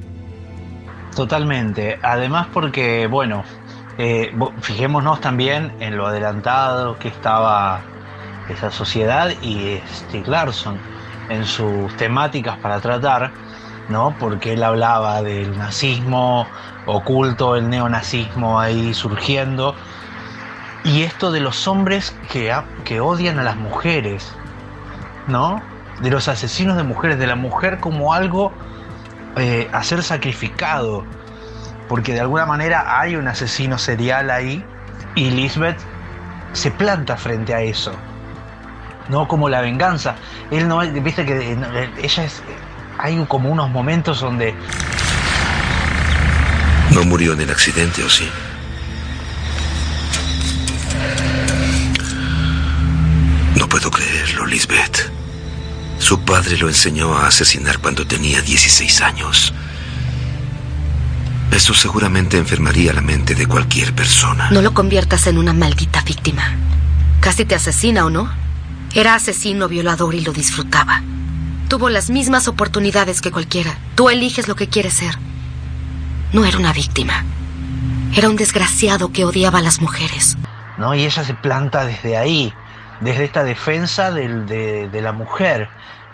Totalmente. Además porque, bueno, eh, fijémonos también en lo adelantado que estaba esa sociedad y Stieg Larsson en sus temáticas para tratar ¿no? Porque él hablaba del nazismo oculto, el neonazismo ahí surgiendo, y esto de los hombres que, que odian a las mujeres, ¿no? De los asesinos de mujeres, de la mujer como algo eh, a ser sacrificado, porque de alguna manera hay un asesino serial ahí, y Lisbeth se planta frente a eso. No como la venganza. Él no, viste que ella es hay como unos momentos donde... ¿No murió en el accidente o sí? No puedo creerlo, Lisbeth. Su padre lo enseñó a asesinar cuando tenía 16 años. Eso seguramente enfermaría la mente de cualquier persona. No lo conviertas en una maldita víctima. Casi te asesina, ¿o no? Era asesino, violador y lo disfrutaba. Tuvo las mismas oportunidades que cualquiera. Tú eliges lo que quieres ser. No era una víctima. Era un desgraciado que odiaba a las mujeres. ¿No? Y ella se planta desde ahí, desde esta defensa de, la mujer.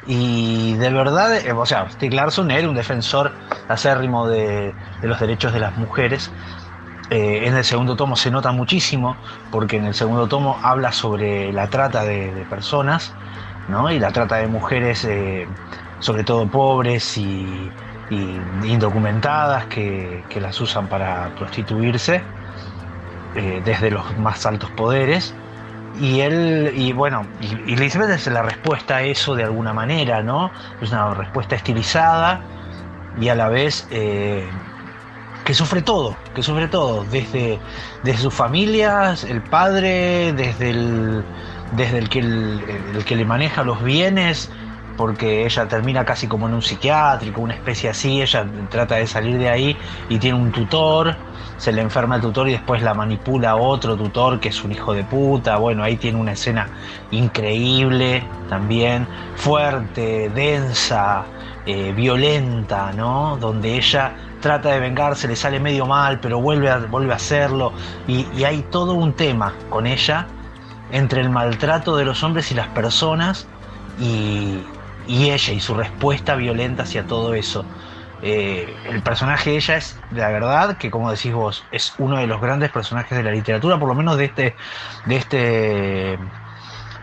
Y de verdad, eh, o sea, Stieg Larsson era un defensor acérrimo de, los derechos de las mujeres. Eh, en el segundo tomo se nota muchísimo, porque en el segundo tomo habla sobre la trata de personas y la trata de mujeres, eh, sobre todo pobres y, indocumentadas, que, las usan para prostituirse eh, desde los más altos poderes. Y él, y bueno, y, Elizabeth es la respuesta a eso de alguna manera, ¿no? Es una respuesta estilizada y a la vez eh, que sufre todo, que sufre todo, desde, desde sus familias, el padre, desde el desde el que, el, que le maneja los bienes, porque ella termina casi como en un psiquiátrico, una especie así, ella trata de salir de ahí y tiene un tutor, se le enferma el tutor y después la manipula otro tutor que es un hijo de puta, bueno, ahí tiene una escena increíble también, fuerte, densa, eh, violenta, ¿no? Donde ella trata de vengarse, le sale medio mal, pero vuelve a, vuelve a hacerlo y hay todo un tema con ella entre el maltrato de los hombres y las personas y, ella y su respuesta violenta hacia todo eso. Eh, el personaje de ella es, la verdad, que como decís vos, es uno de los grandes personajes de la literatura, por lo menos de este, de este,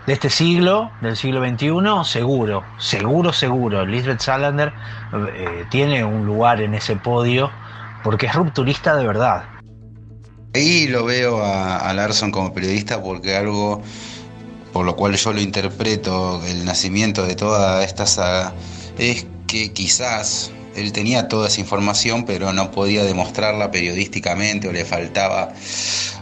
de este siglo, del siglo XXI, seguro, seguro, seguro. Lisbeth Salander eh, tiene un lugar en ese podio porque es rupturista de verdad. Ahí lo veo a, Larson como periodista porque algo por lo cual yo lo interpreto, el nacimiento de toda esta saga, es que quizás él tenía toda esa información, pero no podía demostrarla periodísticamente o le faltaba,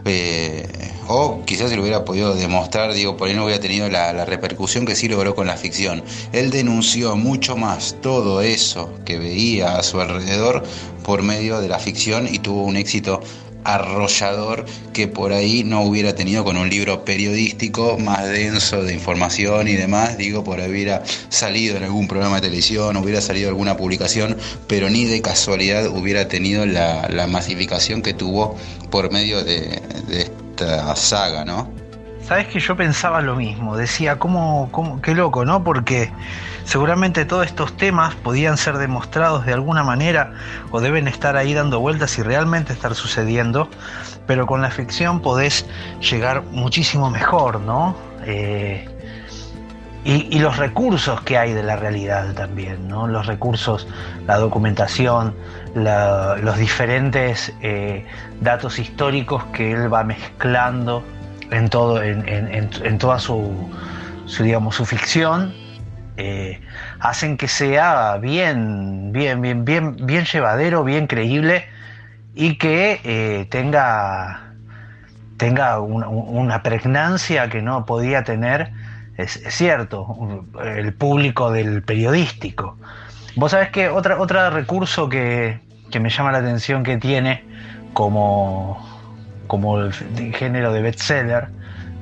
eh, o quizás se lo hubiera podido demostrar, digo, por ahí no hubiera tenido la, repercusión que sí logró con la ficción. Él denunció mucho más todo eso que veía a su alrededor por medio de la ficción y tuvo un éxito arrollador que por ahí no hubiera tenido con un libro periodístico más denso de información y demás, digo, por ahí hubiera salido en algún programa de televisión, hubiera salido alguna publicación, pero ni de casualidad hubiera tenido la, la masificación que tuvo por medio de, de esta saga, ¿no? Sabes que yo pensaba lo mismo, decía, ¿cómo, cómo, qué loco, ¿no? Porque seguramente todos estos temas podían ser demostrados de alguna manera o deben estar ahí dando vueltas y realmente estar sucediendo, pero con la ficción podés llegar muchísimo mejor, ¿no? Eh, y, los recursos que hay de la realidad también, ¿no? Los recursos, la documentación, los diferentes eh, datos históricos que él va mezclando en todo, en, en, en toda su, su ficción, eh, hacen que sea bien, bien, bien, bien, bien llevadero, bien creíble y que eh, tenga, tenga una, pregnancia que no podía tener, es, es, cierto, el público del periodístico. Vos sabés que otra, otro recurso que, que me llama la atención que tiene como como el género de bestseller,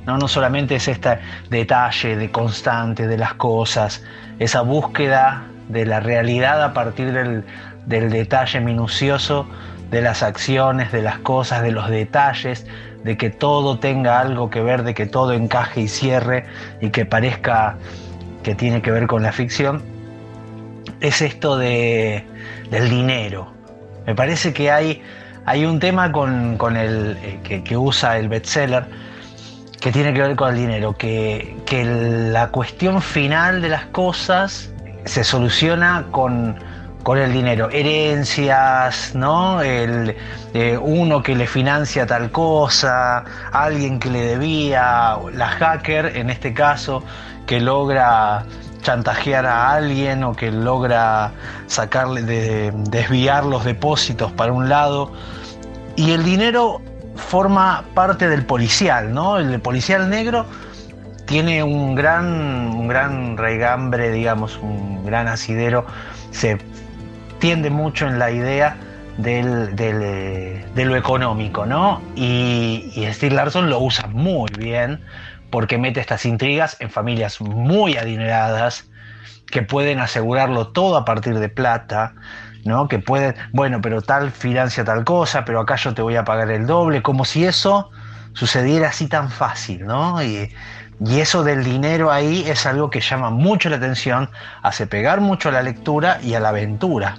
¿no? no solamente es este detalle de constante de las cosas, esa búsqueda de la realidad a partir del, del detalle minucioso de las acciones, de las cosas, de los detalles, de que todo tenga algo que ver, de que todo encaje y cierre y que parezca que tiene que ver con la ficción, es esto de, del dinero. Me parece que hay hay un tema con, con el, eh, que, que, usa el bestseller que tiene que ver con el dinero, que, que la cuestión final de las cosas se soluciona con, con el dinero, herencias, ¿no? El, eh, uno que le financia tal cosa, alguien que le debía, la hacker en este caso, que logra chantajear a alguien o que logra sacarle de, desviar los depósitos para un lado y el dinero forma parte del policial, ¿no? El policial negro tiene un gran, un gran raigambre, digamos, un gran asidero, se tiende mucho en la idea del, del, de lo económico, ¿no? Y, y Steve Larson lo usa muy bien porque mete estas intrigas en familias muy adineradas que pueden asegurarlo todo a partir de plata, ¿no? Que pueden, bueno, pero tal financia tal cosa, pero acá yo te voy a pagar el doble, como si eso sucediera así tan fácil, ¿no? Y, y eso del dinero ahí es algo que llama mucho la atención, hace pegar mucho a la lectura y a la aventura.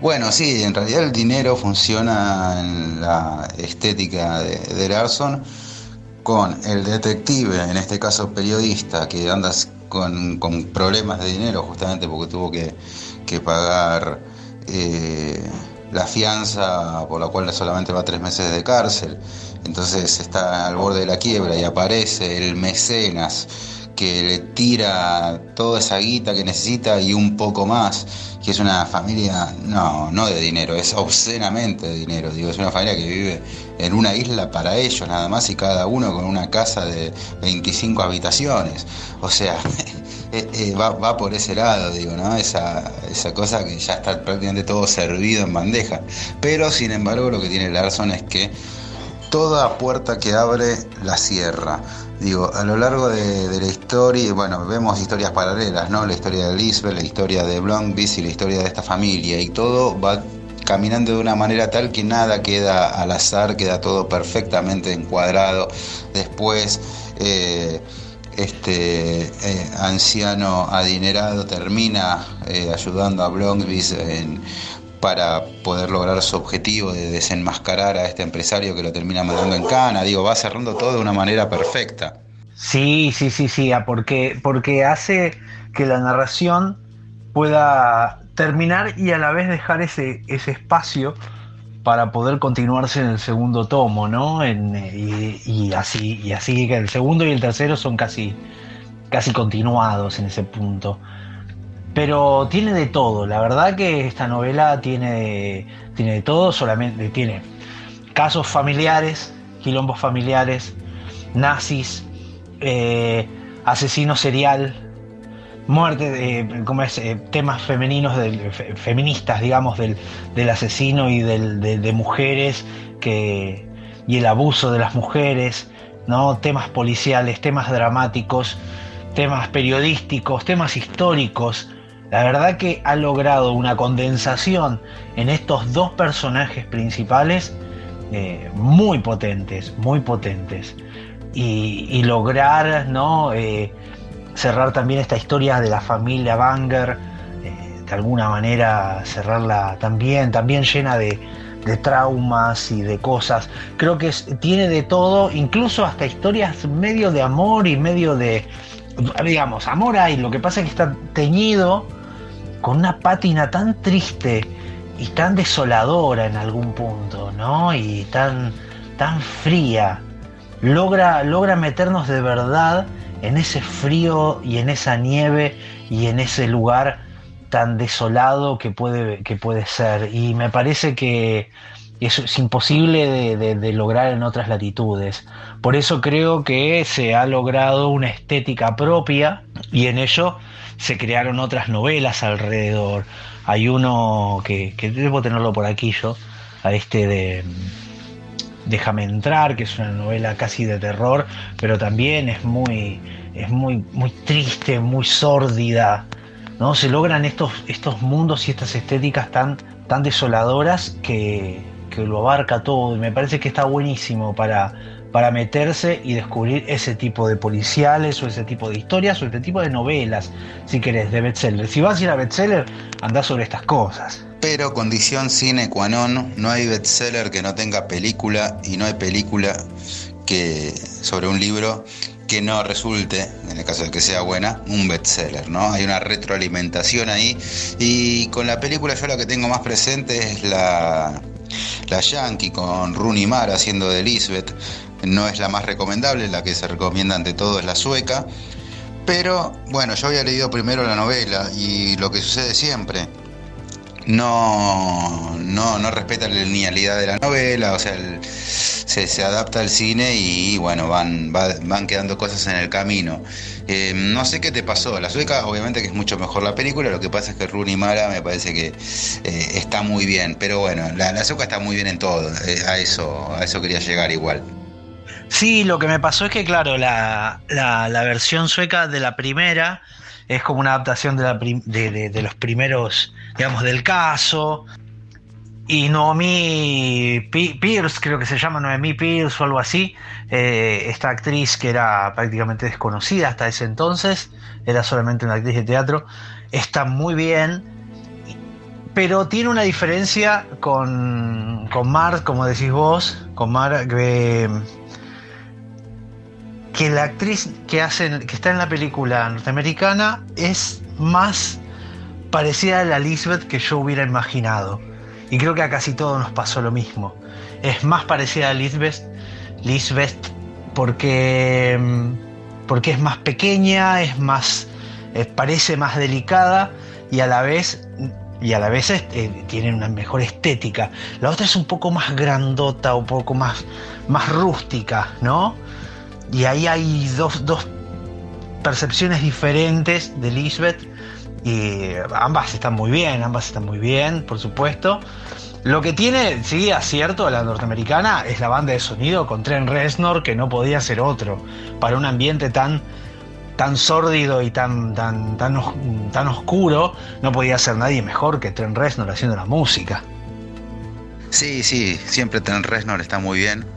Bueno, sí, en realidad el dinero funciona en la estética de, de Larson con el detective, en este caso periodista, que anda con, con problemas de dinero justamente porque tuvo que, que pagar eh, la fianza por la cual solamente va tres meses de cárcel. Entonces está al borde de la quiebra y aparece el mecenas que le tira toda esa guita que necesita y un poco más, que es una familia, no, no de dinero, es obscenamente de dinero, digo, es una familia que vive en una isla para ellos nada más y cada uno con una casa de 25 habitaciones. O sea, eh, eh, va, va, por ese lado, digo, ¿no? Esa, esa cosa que ya está prácticamente todo servido en bandeja. Pero sin embargo lo que tiene Larson es que toda puerta que abre la cierra. Digo, a lo largo de, la historia, bueno, vemos historias paralelas, ¿no? La historia de Lisbeth, la historia de Blomqvist y la historia de esta familia, y todo va caminando de una manera tal que nada queda al azar, queda todo perfectamente encuadrado. Después, eh, este eh, anciano adinerado termina eh, ayudando a Blomqvist en para poder lograr su objetivo de desenmascarar a este empresario que lo termina mandando en cana. Digo, va cerrando todo de una manera perfecta. Sí, sí, sí, sí, porque, porque hace que la narración pueda terminar y a la vez dejar ese, ese espacio para poder continuarse en el segundo tomo, ¿no? En, y, y, así, y así que el segundo y el tercero son casi, casi continuados en ese punto. pero tiene de todo. La verdad que esta novela tiene, tiene de todo, solamente tiene casos familiares, quilombos familiares, nazis, eh, asesino serial, muerte, de, ¿cómo es? Eh, temas femeninos, feministas, digamos, del, asesino y de, mujeres que, y el abuso de las mujeres, ¿no? temas policiales, temas dramáticos, temas periodísticos, temas históricos, la verdad que ha logrado una condensación en estos dos personajes principales eh, muy potentes, muy potentes. Y, lograr ¿no? Eh, cerrar también esta historia de la familia Banger, eh, de alguna manera cerrarla también, también llena de, traumas y de cosas. Creo que tiene de todo, incluso hasta historias medio de amor y medio de, digamos, amor hay, lo que pasa es que está teñido con una pátina tan triste y tan desoladora en algún punto, ¿no? Y tan, tan fría. Logra, logra meternos de verdad en ese frío y en esa nieve y en ese lugar tan desolado que puede, que puede ser. Y me parece que eso es imposible de, de, lograr en otras latitudes. Por eso creo que se ha logrado una estética propia y en ello se crearon otras novelas alrededor. Hay uno que, debo tenerlo por aquí yo, a este de Déjame entrar, que es una novela casi de terror, pero también es muy, es muy, muy triste, muy sórdida. ¿no? Se logran estos, estos mundos y estas estéticas tan, tan desoladoras que, que lo abarca todo. Y me parece que está buenísimo para, para meterse y descubrir ese tipo de policiales o ese tipo de historias o este tipo de novelas, si querés, de bestseller. Si vas a ir a bestseller, anda sobre estas cosas. Pero condición sine qua non, no hay bestseller que no tenga película y no hay película que sobre un libro que no resulte, en el caso de que sea buena, un bestseller, ¿no? Hay una retroalimentación ahí y con la película yo lo que tengo más presente es la la Yankee con Rooney Mara haciendo de Lisbeth, no es la más recomendable, la que se recomienda ante todo es la sueca. Pero bueno, yo había leído primero la novela y lo que sucede siempre, no, no, no respeta la linealidad de la novela, o sea, se, adapta al cine y, bueno, van, van quedando cosas en el camino. Eh, no sé qué te pasó, la sueca obviamente que es mucho mejor la película, lo que pasa es que Rooney Mara me parece que eh, está muy bien, pero bueno, la, la sueca está muy bien en todo, eh, a, eso, a eso quería llegar igual. Sí, lo que me pasó es que, claro, la, versión sueca de la primera es como una adaptación de, la de, los primeros, digamos, del caso. Y Noemi Pierce, creo que se llama Noemi Pierce o algo así, eh, esta actriz que era prácticamente desconocida hasta ese entonces, era solamente una actriz de teatro, está muy bien, pero tiene una diferencia con, con Mar, como decís vos, con Mar, que que la actriz que, que está en la película norteamericana es más parecida a la Lisbeth que yo hubiera imaginado. Y creo que a casi todos nos pasó lo mismo. Es más parecida a Lisbeth, Lisbeth porque, mm, porque es más pequeña, es más, eh, parece más delicada y a la vez y a la vez eh, tiene una mejor estética. La otra es un poco más grandota, un poco más, más rústica, ¿no? Y ahí hay dos, percepciones diferentes de Lisbeth y ambas están muy bien, ambas están muy bien, por supuesto. Lo que tiene, sí, acierto la norteamericana es la banda de sonido con Trent Reznor, que no podía ser otro, para un ambiente tan, tan sórdido y tan, tan, tan, tan oscuro, no podía ser nadie mejor que Trent Reznor haciendo la música. Sí, sí, siempre Trent Reznor está muy bien.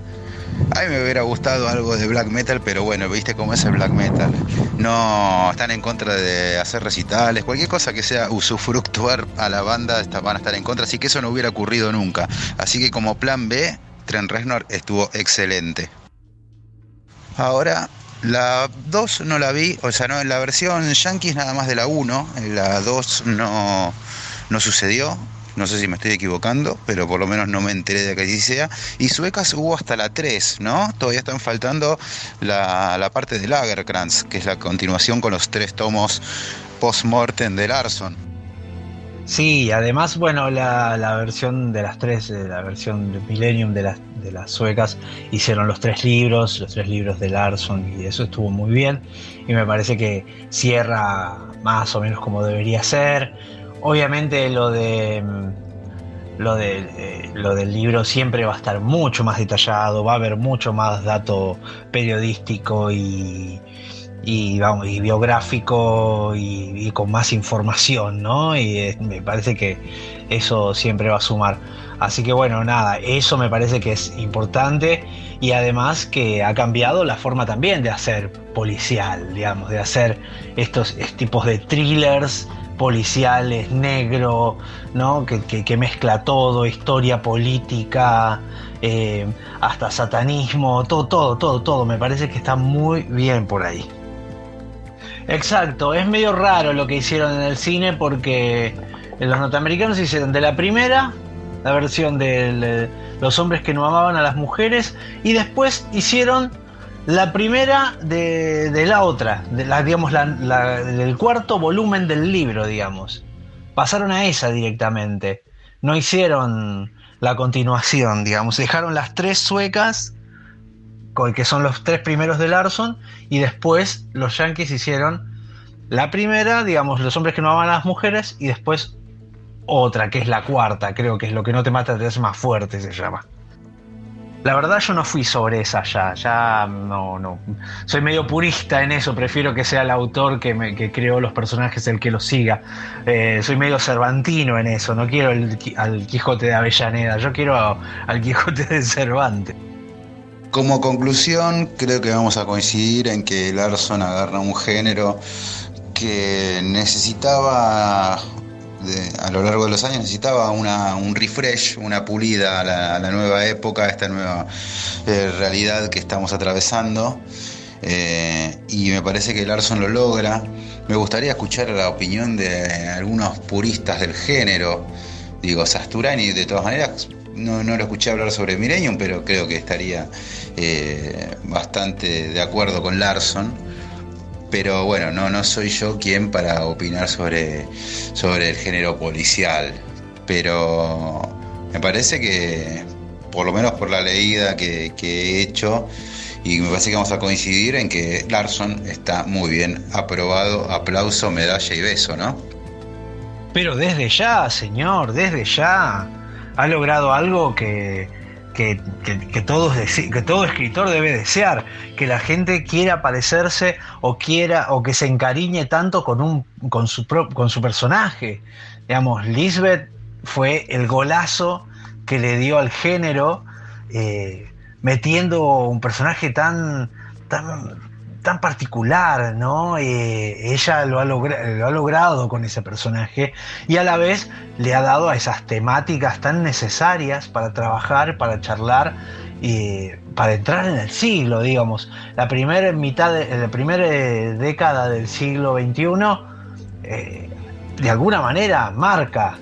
A mí me hubiera gustado algo de black metal, pero bueno, viste cómo es el black metal. No están en contra de hacer recitales, cualquier cosa que sea usufructuar a la banda van a estar en contra, así que eso no hubiera ocurrido nunca. Así que como plan B, Trent Reznor estuvo excelente. Ahora, la 2 no la vi, o sea, no, en la versión Yankees nada más de la 1, en la 2 no, no sucedió, no sé si me estoy equivocando, pero por lo menos no me enteré de que así sea. Y suecas hubo hasta la 3, ¿no? Todavía están faltando la, parte de Lagerkrantz, que es la continuación con los tres tomos post-mortem de Larson. Sí, además, bueno, la, versión de las tres, la versión de Millennium de las, de las suecas, hicieron los tres libros, los tres libros de Larson, y eso estuvo muy bien. Y me parece que cierra más o menos como debería ser. Obviamente lo de lo, de, eh, lo del libro siempre va a estar mucho más detallado, va a haber mucho más dato periodístico y, y, vamos, y biográfico y, con más información, ¿no? Y me parece que eso siempre va a sumar. Así que bueno, nada, eso me parece que es importante y además que ha cambiado la forma también de hacer policial, digamos, de hacer estos tipos de thrillers policiales, negro, ¿no? que, mezcla todo, historia política, eh, hasta satanismo, todo, todo, todo, todo. Me parece que está muy bien por ahí. Exacto, es medio raro lo que hicieron en el cine porque los norteamericanos hicieron de la primera la versión de los hombres que no amaban a las mujeres y después hicieron la primera de, la otra, de la, digamos, del cuarto volumen del libro, digamos. Pasaron a esa directamente. No hicieron la continuación, digamos. Dejaron las tres suecas que son los tres primeros de Larson, y después los Yankees hicieron la primera, digamos, los hombres que no aman a las mujeres, y después otra, que es la cuarta, creo que es lo que no te mata, te hace más fuerte, se llama. La verdad yo no fui sobre esa ya, ya no, no. Soy medio purista en eso, prefiero que sea el autor que, que creó los personajes el que los siga. Eh, soy medio cervantino en eso, no quiero al Quijote de Avellaneda, yo quiero al Quijote de Cervantes. Como conclusión, creo que vamos a coincidir en que Larson agarra un género que necesitaba, a lo largo de los años, necesitaba una, un refresh, una pulida a la, nueva época, a esta nueva eh, realidad que estamos atravesando. Eh, y me parece que Larson lo logra. Me gustaría escuchar la opinión de algunos puristas del género. Digo, Sasturani, de todas maneras, no, no lo escuché hablar sobre Millennium, pero creo que estaría eh, bastante de acuerdo con Larson. Pero bueno, no, no soy yo quien para opinar sobre, sobre el género policial. Pero me parece que, por lo menos por la leída que, que he hecho, y me parece que vamos a coincidir en que Larson está muy bien aprobado, aplauso, medalla y beso, ¿no? Pero desde ya, señor, desde ya ha logrado algo que, que, que, todo, que todo escritor debe desear, que la gente quiera parecerse o quiera o que se encariñe tanto con, un, con, su, con su personaje. Digamos, Lisbeth fue el golazo que le dio al género, eh, metiendo un personaje tan, tan tan particular, ¿no? Eh, ella lo ha, lo ha, logrado con ese personaje y a la vez le ha dado a esas temáticas tan necesarias para trabajar, para charlar y para entrar en el siglo, digamos. La primera mitad, de, la primera década del siglo XXI, eh, de alguna manera marca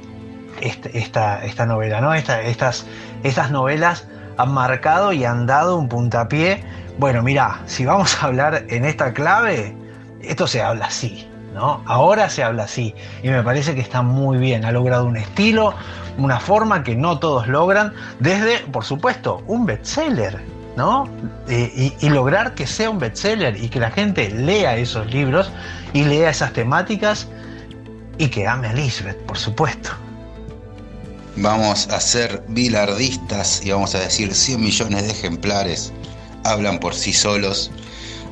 este, esta, esta, novela, ¿no? estas, estas novelas han marcado y han dado un puntapié bueno, mira, si vamos a hablar en esta clave, esto se habla así, ¿no? Ahora se habla así y me parece que está muy bien, ha logrado un estilo, una forma que no todos logran, desde, por supuesto, un bestseller, ¿no? Eh, y, lograr que sea un bestseller y que la gente lea esos libros y lea esas temáticas y que ame a Lisbeth, por supuesto. Vamos a ser bilardistas y vamos a decir 100 millones de ejemplares hablan por sí solos.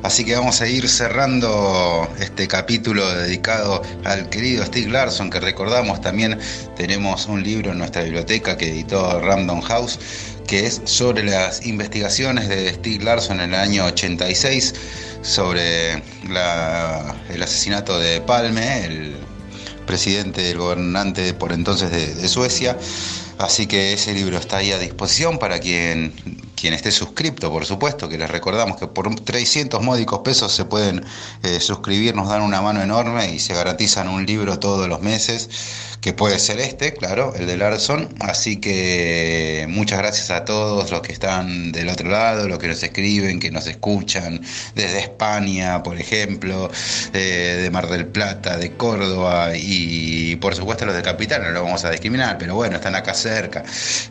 Así que vamos a ir cerrando este capítulo dedicado al querido Steve Larson, que recordamos también tenemos un libro en nuestra biblioteca que editó Random House, que es sobre las investigaciones de Steve Larson en el año 86 sobre el asesinato de Palme, el presidente, el gobernante por entonces de, de Suecia. Así que ese libro está ahí a disposición para quien quien esté suscripto, por supuesto, que les recordamos que por 300 módicos pesos se pueden eh, suscribir, nos dan una mano enorme y se garantizan un libro todos los meses, que puede ser este, claro, el de Larson. Así que muchas gracias a todos los que están del otro lado, los que nos escriben, que nos escuchan desde España, por ejemplo, eh, de Mar del Plata, de Córdoba y por supuesto los de Capital, no lo vamos a discriminar, pero bueno, están acá cerca.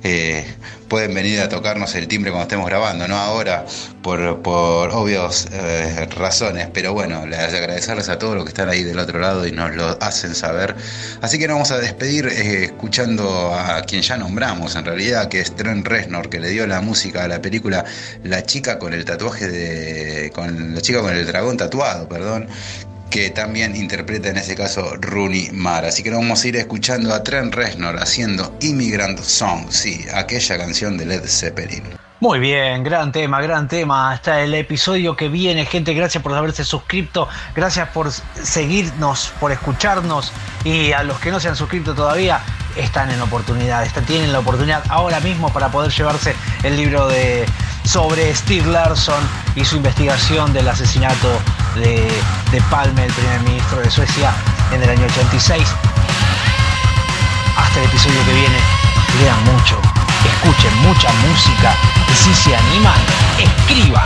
Eh, pueden venir a tocarnos el timbre cuando estemos grabando, no ahora por, por obvias eh, razones, pero bueno, les agradecerles a todos los que están ahí del otro lado y nos lo hacen saber. Así que nos vamos a despedir eh, escuchando a quien ya nombramos en realidad, que es Trent Reznor, que le dio la música a la película La chica con el tatuaje de... con la chica con el dragón tatuado, perdón, que también interpreta en ese caso Rooney Mara. Así que nos vamos a ir escuchando a Trent Reznor haciendo Immigrant Song, sí, aquella canción de Led Zeppelin. Muy bien, gran tema, gran tema. Hasta el episodio que viene, gente. Gracias por haberse suscrito, gracias por seguirnos, por escucharnos. Y a los que no se han suscrito todavía, están en oportunidad, están, tienen la oportunidad ahora mismo para poder llevarse el libro de sobre Steve Larson y su investigación del asesinato de, de Palme, el primer ministro de Suecia, en el año 86. Hasta el episodio que viene, lean mucho, escuchen mucha música y si se animan, escriban.